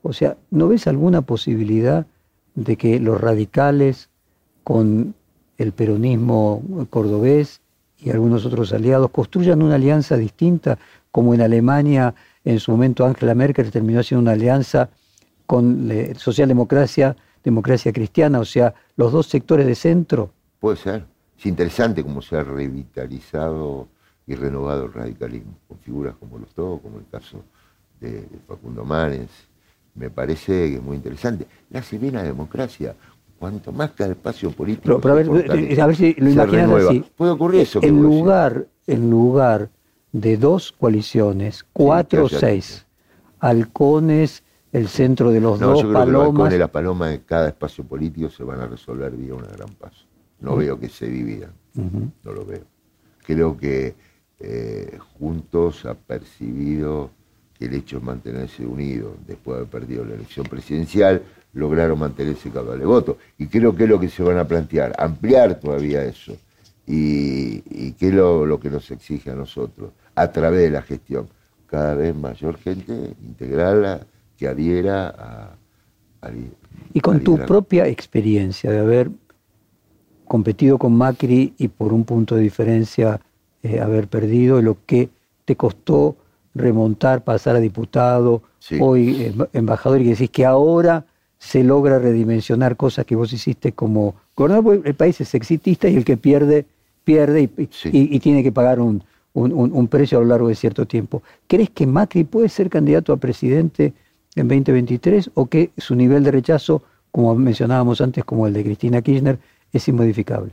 O sea, ¿no ves alguna posibilidad de que los radicales con el peronismo cordobés y algunos otros aliados construyan una alianza distinta, como en Alemania en su momento Angela Merkel terminó haciendo una alianza con la socialdemocracia, democracia cristiana, o sea, los dos sectores de centro. Puede ser. Es interesante cómo se ha revitalizado y renovado el radicalismo, con figuras como los dos, como el caso de, Facundo Manes. Me parece que es muy interesante. La severa democracia, cuanto más cada espacio político. Pero, a, ver, si lo imaginas así. Puede ocurrir eso. En lugar, en lugar de dos coaliciones, cuatro o seis, halcones, el centro de los dos, yo creo palomas. Que la paloma de cada espacio político se van a resolver vía una gran paso. No veo que se dividan, no lo veo. Creo que eh, juntos ha percibido que el hecho de mantenerse unidos después de haber perdido la elección presidencial lograron mantener ese caudal de votos. Y creo que es lo que se van a plantear, ampliar todavía eso. Y, y qué es lo, que nos exige a nosotros, a través de la gestión. Cada vez mayor gente, integrarla, que adhiera a... y con tu propia experiencia de haber competido con Macri y por un punto de diferencia eh, haber perdido, lo que te costó remontar, pasar a diputado, hoy embajador, y decís que ahora se logra redimensionar cosas que vos hiciste como gobernador, el país es exitista y el que pierde, pierde y, tiene que pagar un, precio a lo largo de cierto tiempo. ¿Crees que Macri puede ser candidato a presidente en 2023 o que su nivel de rechazo, como mencionábamos antes, como el de Cristina Kirchner, es inmodificable?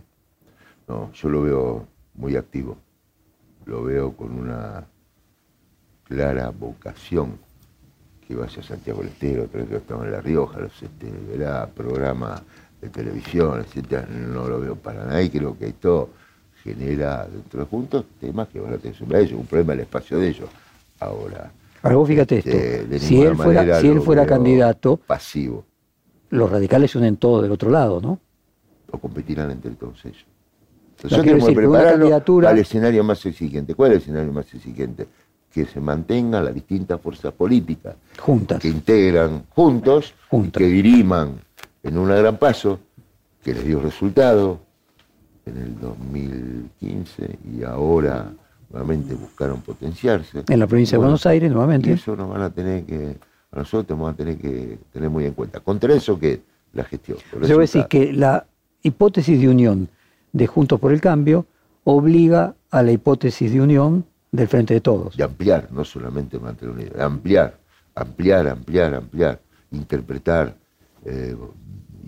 No, yo lo veo muy activo, lo veo con una clara vocación que vaya a Santiago del Estero, que estamos en La Rioja, los este, verá programas de televisión, etcétera, no lo veo para nada y creo que esto genera dentro de juntos temas que van a tener sobre ellos, un problema del espacio de ellos. Ahora, Ahora vos fíjate este, esto, si él fuera, si él fuera candidato, pasivo. Los radicales se unen todos del otro lado, ¿no? O competirán entre todos ellos. Nosotros tenemos que prepararlo al escenario más exigente. ¿Cuál es el escenario más exigente? Que se mantengan las distintas fuerzas políticas juntas que integran juntos, que diriman en un gran paso que les dio resultado en el 2015 y ahora nuevamente buscaron potenciarse. En la provincia de Buenos Aires nuevamente. Y eso nos van a tener que, a nosotros vamos a tener que tener muy en cuenta. Contra eso que la gestión. Yo voy a decir que la hipótesis de unión de Juntos por el Cambio obliga a la hipótesis de unión del frente de todos. De ampliar, no solamente mantener unidad, ampliar, ampliar, ampliar, ampliar, interpretar eh,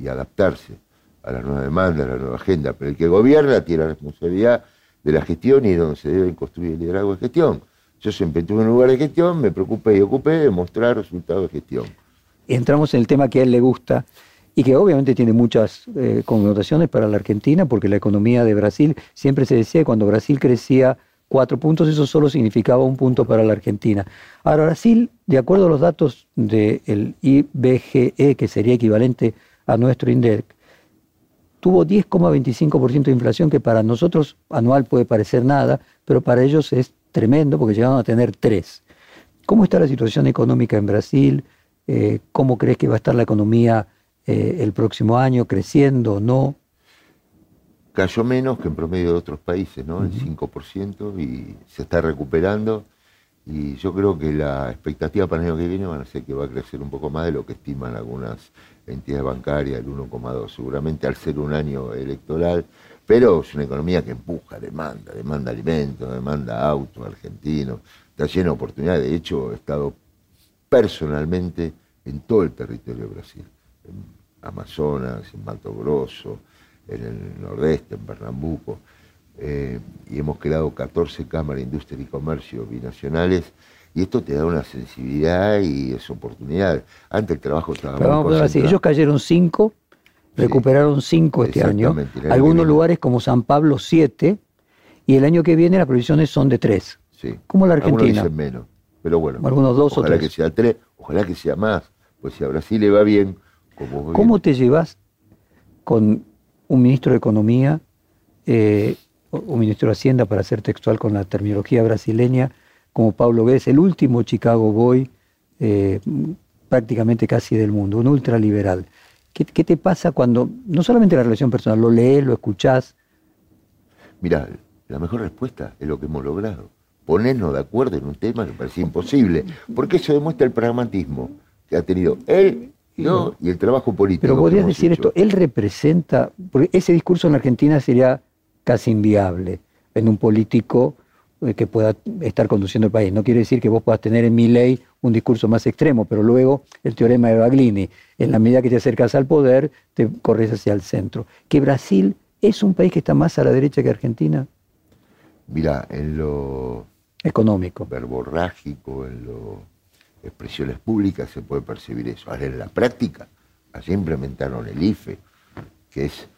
y adaptarse a la nueva demanda, a la nueva agenda. Pero el que gobierna tiene la responsabilidad de la gestión y donde se debe construir el liderazgo de gestión. Yo siempre tuve un lugar de gestión, me preocupé y ocupé de mostrar resultados de gestión. Entramos en el tema que a él le gusta y que obviamente tiene muchas eh, connotaciones para la Argentina, porque la economía de Brasil, siempre se decía que cuando Brasil crecía cuatro puntos, eso solo significaba un punto para la Argentina. Ahora, Brasil, de acuerdo a los datos del IBGE, que sería equivalente a nuestro INDEC, tuvo 10,25% de inflación, que para nosotros anual puede parecer nada, pero para ellos es tremendo porque llegaron a tener 3. ¿Cómo está la situación económica en Brasil? Eh, ¿Cómo crees que va a estar la economía eh, el próximo año? ¿Creciendo o no? Cayó menos que en promedio de otros países, ¿no? El 5% y se está recuperando. Y yo creo que la expectativa para el año que viene van a ser que va a crecer un poco más de lo que estiman algunas entidades bancarias, el 1,2. Seguramente al ser un año electoral pero es una economía que empuja, demanda, demanda alimentos, demanda autos argentinos, está lleno de oportunidades. De hecho, he estado personalmente en todo el territorio de Brasil, en Amazonas, en Mato Grosso, en el nordeste, en Pernambuco, eh, y hemos creado 14 cámaras de industria y comercio binacionales, y esto te da una sensibilidad y es oportunidad. Antes el trabajo estaba muy Ellos cayeron cinco, recuperaron cinco este año, algunos lugares como San Pablo siete, y el año que viene las previsiones son de tres. Sí. Como la Argentina. Algunos dicen menos, pero bueno. Algunos dos ojalá o tres. que sea tres, ojalá que sea más, pues si a Brasil le va bien, como ¿Cómo te llevas con un ministro de Economía, eh, un ministro de Hacienda, para ser textual con la terminología brasileña, como Pablo Guedes, el último Chicago Boy eh, prácticamente casi del mundo, un ultraliberal? ¿Qué, ¿Qué te pasa cuando, no solamente la relación personal, lo lees, lo escuchás? Mira, la mejor respuesta es lo que hemos logrado. Ponernos de acuerdo en un tema que parecía imposible, porque eso demuestra el pragmatismo que ha tenido él no, y el trabajo político. Pero podrías decir esto, él representa, porque ese discurso en la Argentina sería casi inviable en un político eh, que pueda estar conduciendo el país. No quiere decir que vos puedas tener en mi ley un discurso más extremo, pero luego el teorema de Baglini, en la medida que te acercas al poder, te corres hacia el centro. ¿Que Brasil es un país que está más a la derecha que Argentina? Mira, en lo económico, verborrágico, en lo expresiones públicas se puede percibir eso. Ahora, en la práctica, allí implementaron el IFE, que es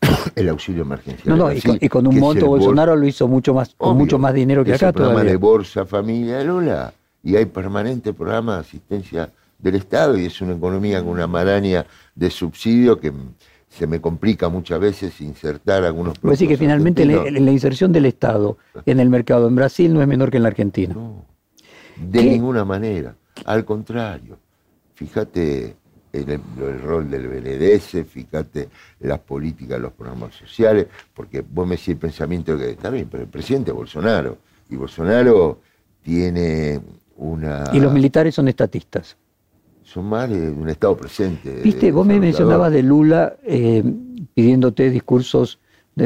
el auxilio emergencial. No, no, y, con, un monto Bolsonaro lo hizo mucho más, con mucho más dinero que acá. El programa de Bolsa Familia Lola, y hay permanente programa de asistencia del Estado, y es una economía con una maraña de subsidio que se me complica muchas veces insertar algunos productos. decir que finalmente la, la, inserción del Estado en el mercado en Brasil no es menor que en la Argentina. No, de ninguna manera. Al contrario, fíjate el, el, rol del BNDES, fíjate las políticas, los programas sociales, porque vos me decís el pensamiento que está bien, pero el presidente Bolsonaro, y Bolsonaro tiene una... Y los militares son estatistas. Son más de un Estado presente. Viste, vos me mencionabas de Lula eh, pidiéndote discursos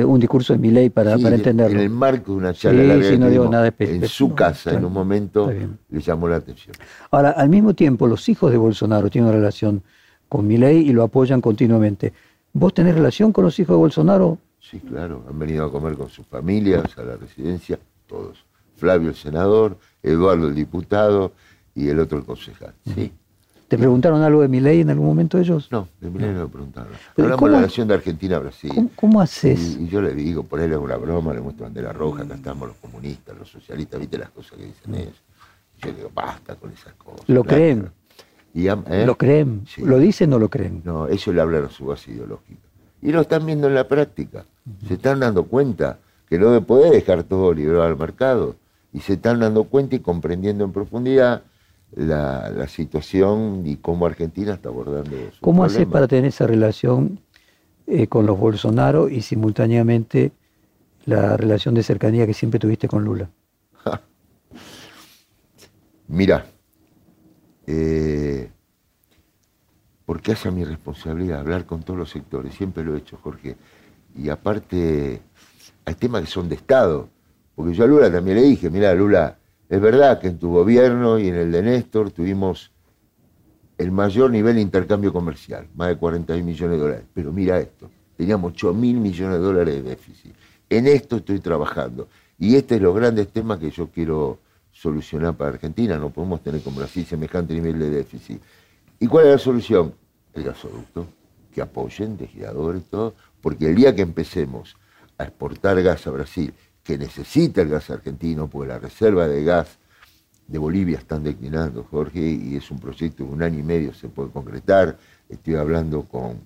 un discurso de mi ley para, para entenderlo. En el marco de una charla en su casa, en un momento, le llamó la atención. Ahora, al mismo tiempo, los hijos de Bolsonaro tienen una relación con mi ley y lo apoyan continuamente. ¿Vos tenés relación con los hijos de Bolsonaro? Sí, claro. Han venido a comer con sus familias a la residencia, todos. Flavio el senador, Eduardo el diputado y el otro el concejal. Sí. ¿Te preguntaron algo de mi ley en algún momento ellos? No, de mi ley no me preguntaron. Hablamos de la relación de Argentina a Brasil. ¿Cómo, haces? Y, yo le digo, por él es una broma, le muestro bandera roja, acá estamos los comunistas, los socialistas, viste las cosas que dicen ellos. Yo digo, basta con esas cosas. ¿Lo creen? ¿eh? ¿Lo creen? ¿Lo dicen o no lo creen? No, eso le hablan a su base ideológica. Y lo están viendo en la práctica. Se están dando cuenta que no de poder dejar todo liberado al mercado. Y se están dando cuenta y comprendiendo en profundidad la, situación y cómo Argentina está abordando eso. ¿Cómo haces para tener esa relación eh, con los Bolsonaro y simultáneamente la relación de cercanía que siempre tuviste con Lula? Mira, eh, porque hace mi responsabilidad hablar con todos los sectores, siempre lo he hecho, Jorge. Y aparte, hay temas que son de Estado, porque yo a Lula también le dije, mira, Lula, es verdad que en tu gobierno y en el de Néstor tuvimos el mayor nivel de intercambio comercial, más de 40 mil millones de dólares. Pero mira esto, teníamos 8 mil millones de dólares de déficit. En esto estoy trabajando. Y este es los grandes temas que yo quiero solucionar para Argentina. No podemos tener con Brasil semejante nivel de déficit. ¿Y cuál es la solución? El gasoducto. Que apoyen de giradores, todo. Porque el día que empecemos a exportar gas a Brasil que necesita el gas argentino, porque la reserva de gas de Bolivia están declinando, Jorge, y es un proyecto de un año y medio se puede concretar. Estoy hablando con,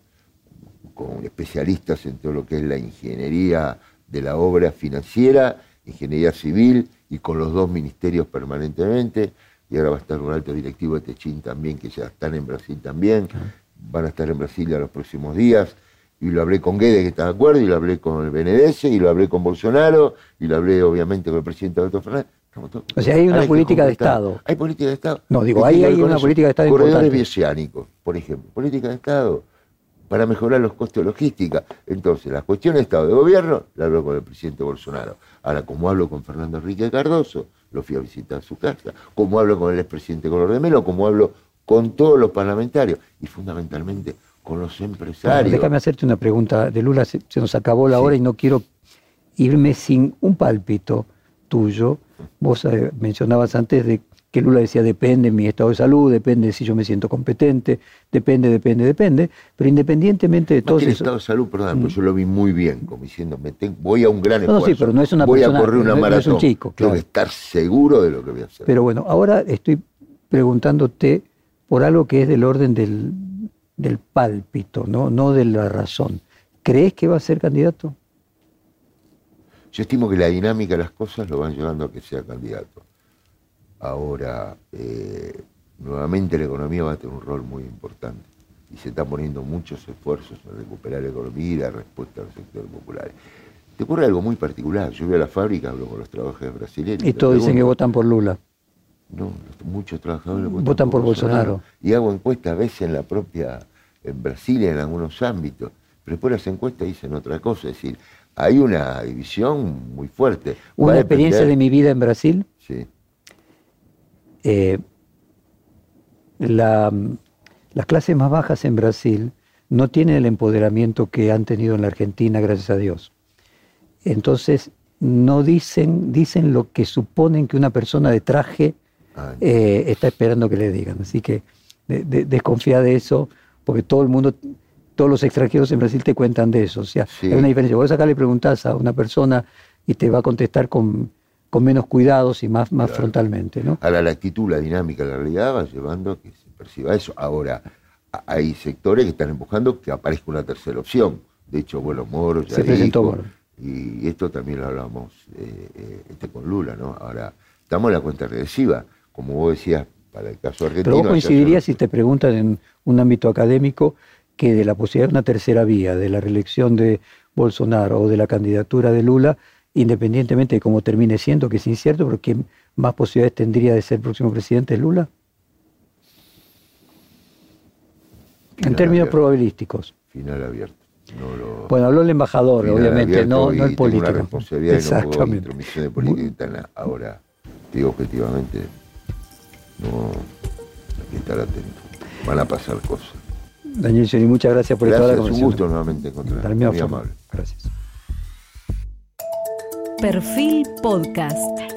con especialistas en todo lo que es la ingeniería de la obra financiera, ingeniería civil, y con los dos ministerios permanentemente. Y ahora va a estar un alto directivo de Techín también, que ya están en Brasil también. Van a estar en Brasil ya los próximos días y lo hablé con Guedes, que está de acuerdo, y lo hablé con el BNDES, y lo hablé con Bolsonaro, y lo hablé obviamente con el presidente Alberto Fernández. O sea, hay una política de Estado. Hay política de Estado. No, digo, ahí hay una política de Estado Corredores bioceánicos, por ejemplo. Política de Estado. para mejorar los costos de logística. Entonces, la cuestión de Estado de Gobierno la hablo con el presidente Bolsonaro. Ahora, como hablo con Fernando Enrique Cardoso, lo fui a visitar a su casa. Como hablo con el expresidente Color de Melo, como hablo con todos los parlamentarios y fundamentalmente con los empresarios. déjame hacerte una pregunta. De Lula se, nos acabó la hora y no quiero irme sin un pálpito tuyo. Vos eh, mencionabas antes de que Lula decía depende de mi estado de salud, depende de si yo me siento competente, depende, depende, depende, pero independientemente de todo eso... el estado de salud, perdón, pues yo lo vi muy bien, como diciendo, voy a un gran esfuerzo, no, sí, pero no es una voy a correr una maratón, un chico, tengo que estar seguro de lo que voy a hacer. Pero bueno, ahora estoy preguntándote por algo que es del orden del, del pálpito, ¿no? no de la razón. ¿Crees que va a ser candidato? Yo estimo que la dinámica de las cosas lo van llevando a que sea candidato. Ahora, eh, nuevamente la economía va a tener un rol muy importante y se están poniendo muchos esfuerzos en recuperar la economía y la respuesta al sector popular. Te ocurre algo muy particular. Yo voy a la fábrica, hablo con los trabajadores brasileños. Y todos dicen que votan por Lula. No, muchos trabajadores votan, por, Bolsonaro. Y hago encuestas a veces en la propia, en Brasil en algunos ámbitos. Pero después las encuestas dicen otra cosa. Es decir, hay una división muy fuerte. Una experiencia de mi vida en Brasil. Sí eh, las clases más bajas en Brasil no tienen el empoderamiento que han tenido en la Argentina, gracias a Dios. Entonces, no dicen, dicen lo que suponen que una persona de traje eh, está esperando que le digan. Así que desconfía de eso, porque todo el mundo, todos los extranjeros en Brasil te cuentan de eso. O sea, hay una diferencia. Vos acá le preguntás a una persona y te va a contestar con con menos cuidados y más, más frontalmente. ¿no? Ahora la actitud, la dinámica, la realidad va llevando a que se perciba eso. Ahora, hay sectores que están empujando que aparezca una tercera opción. De hecho, bueno, Moro ya se presentó Moro. Y esto también lo hablamos eh, eh, este con Lula, ¿no? Ahora, estamos en la cuenta regresiva, como vos decías, para el caso argentino. Pero vos coincidirías si te preguntan en un ámbito académico que de la posibilidad de una tercera vía, de la reelección de Bolsonaro o de la candidatura de Lula, independientemente de cómo termine siendo, que es incierto, pero ¿quién más posibilidades tendría de ser próximo presidente Lula? en términos probabilísticos. Final abierto. Bueno, habló el embajador, obviamente, no, no el político. Una responsabilidad Exactamente. no de política Ahora, digo objetivamente, no hay que estar atento. Van a pasar cosas. Daniel Seri, muchas gracias por estar aquí. Es un gusto nuevamente encontrarnos. Muy amable. Gracias. Perfil Podcast.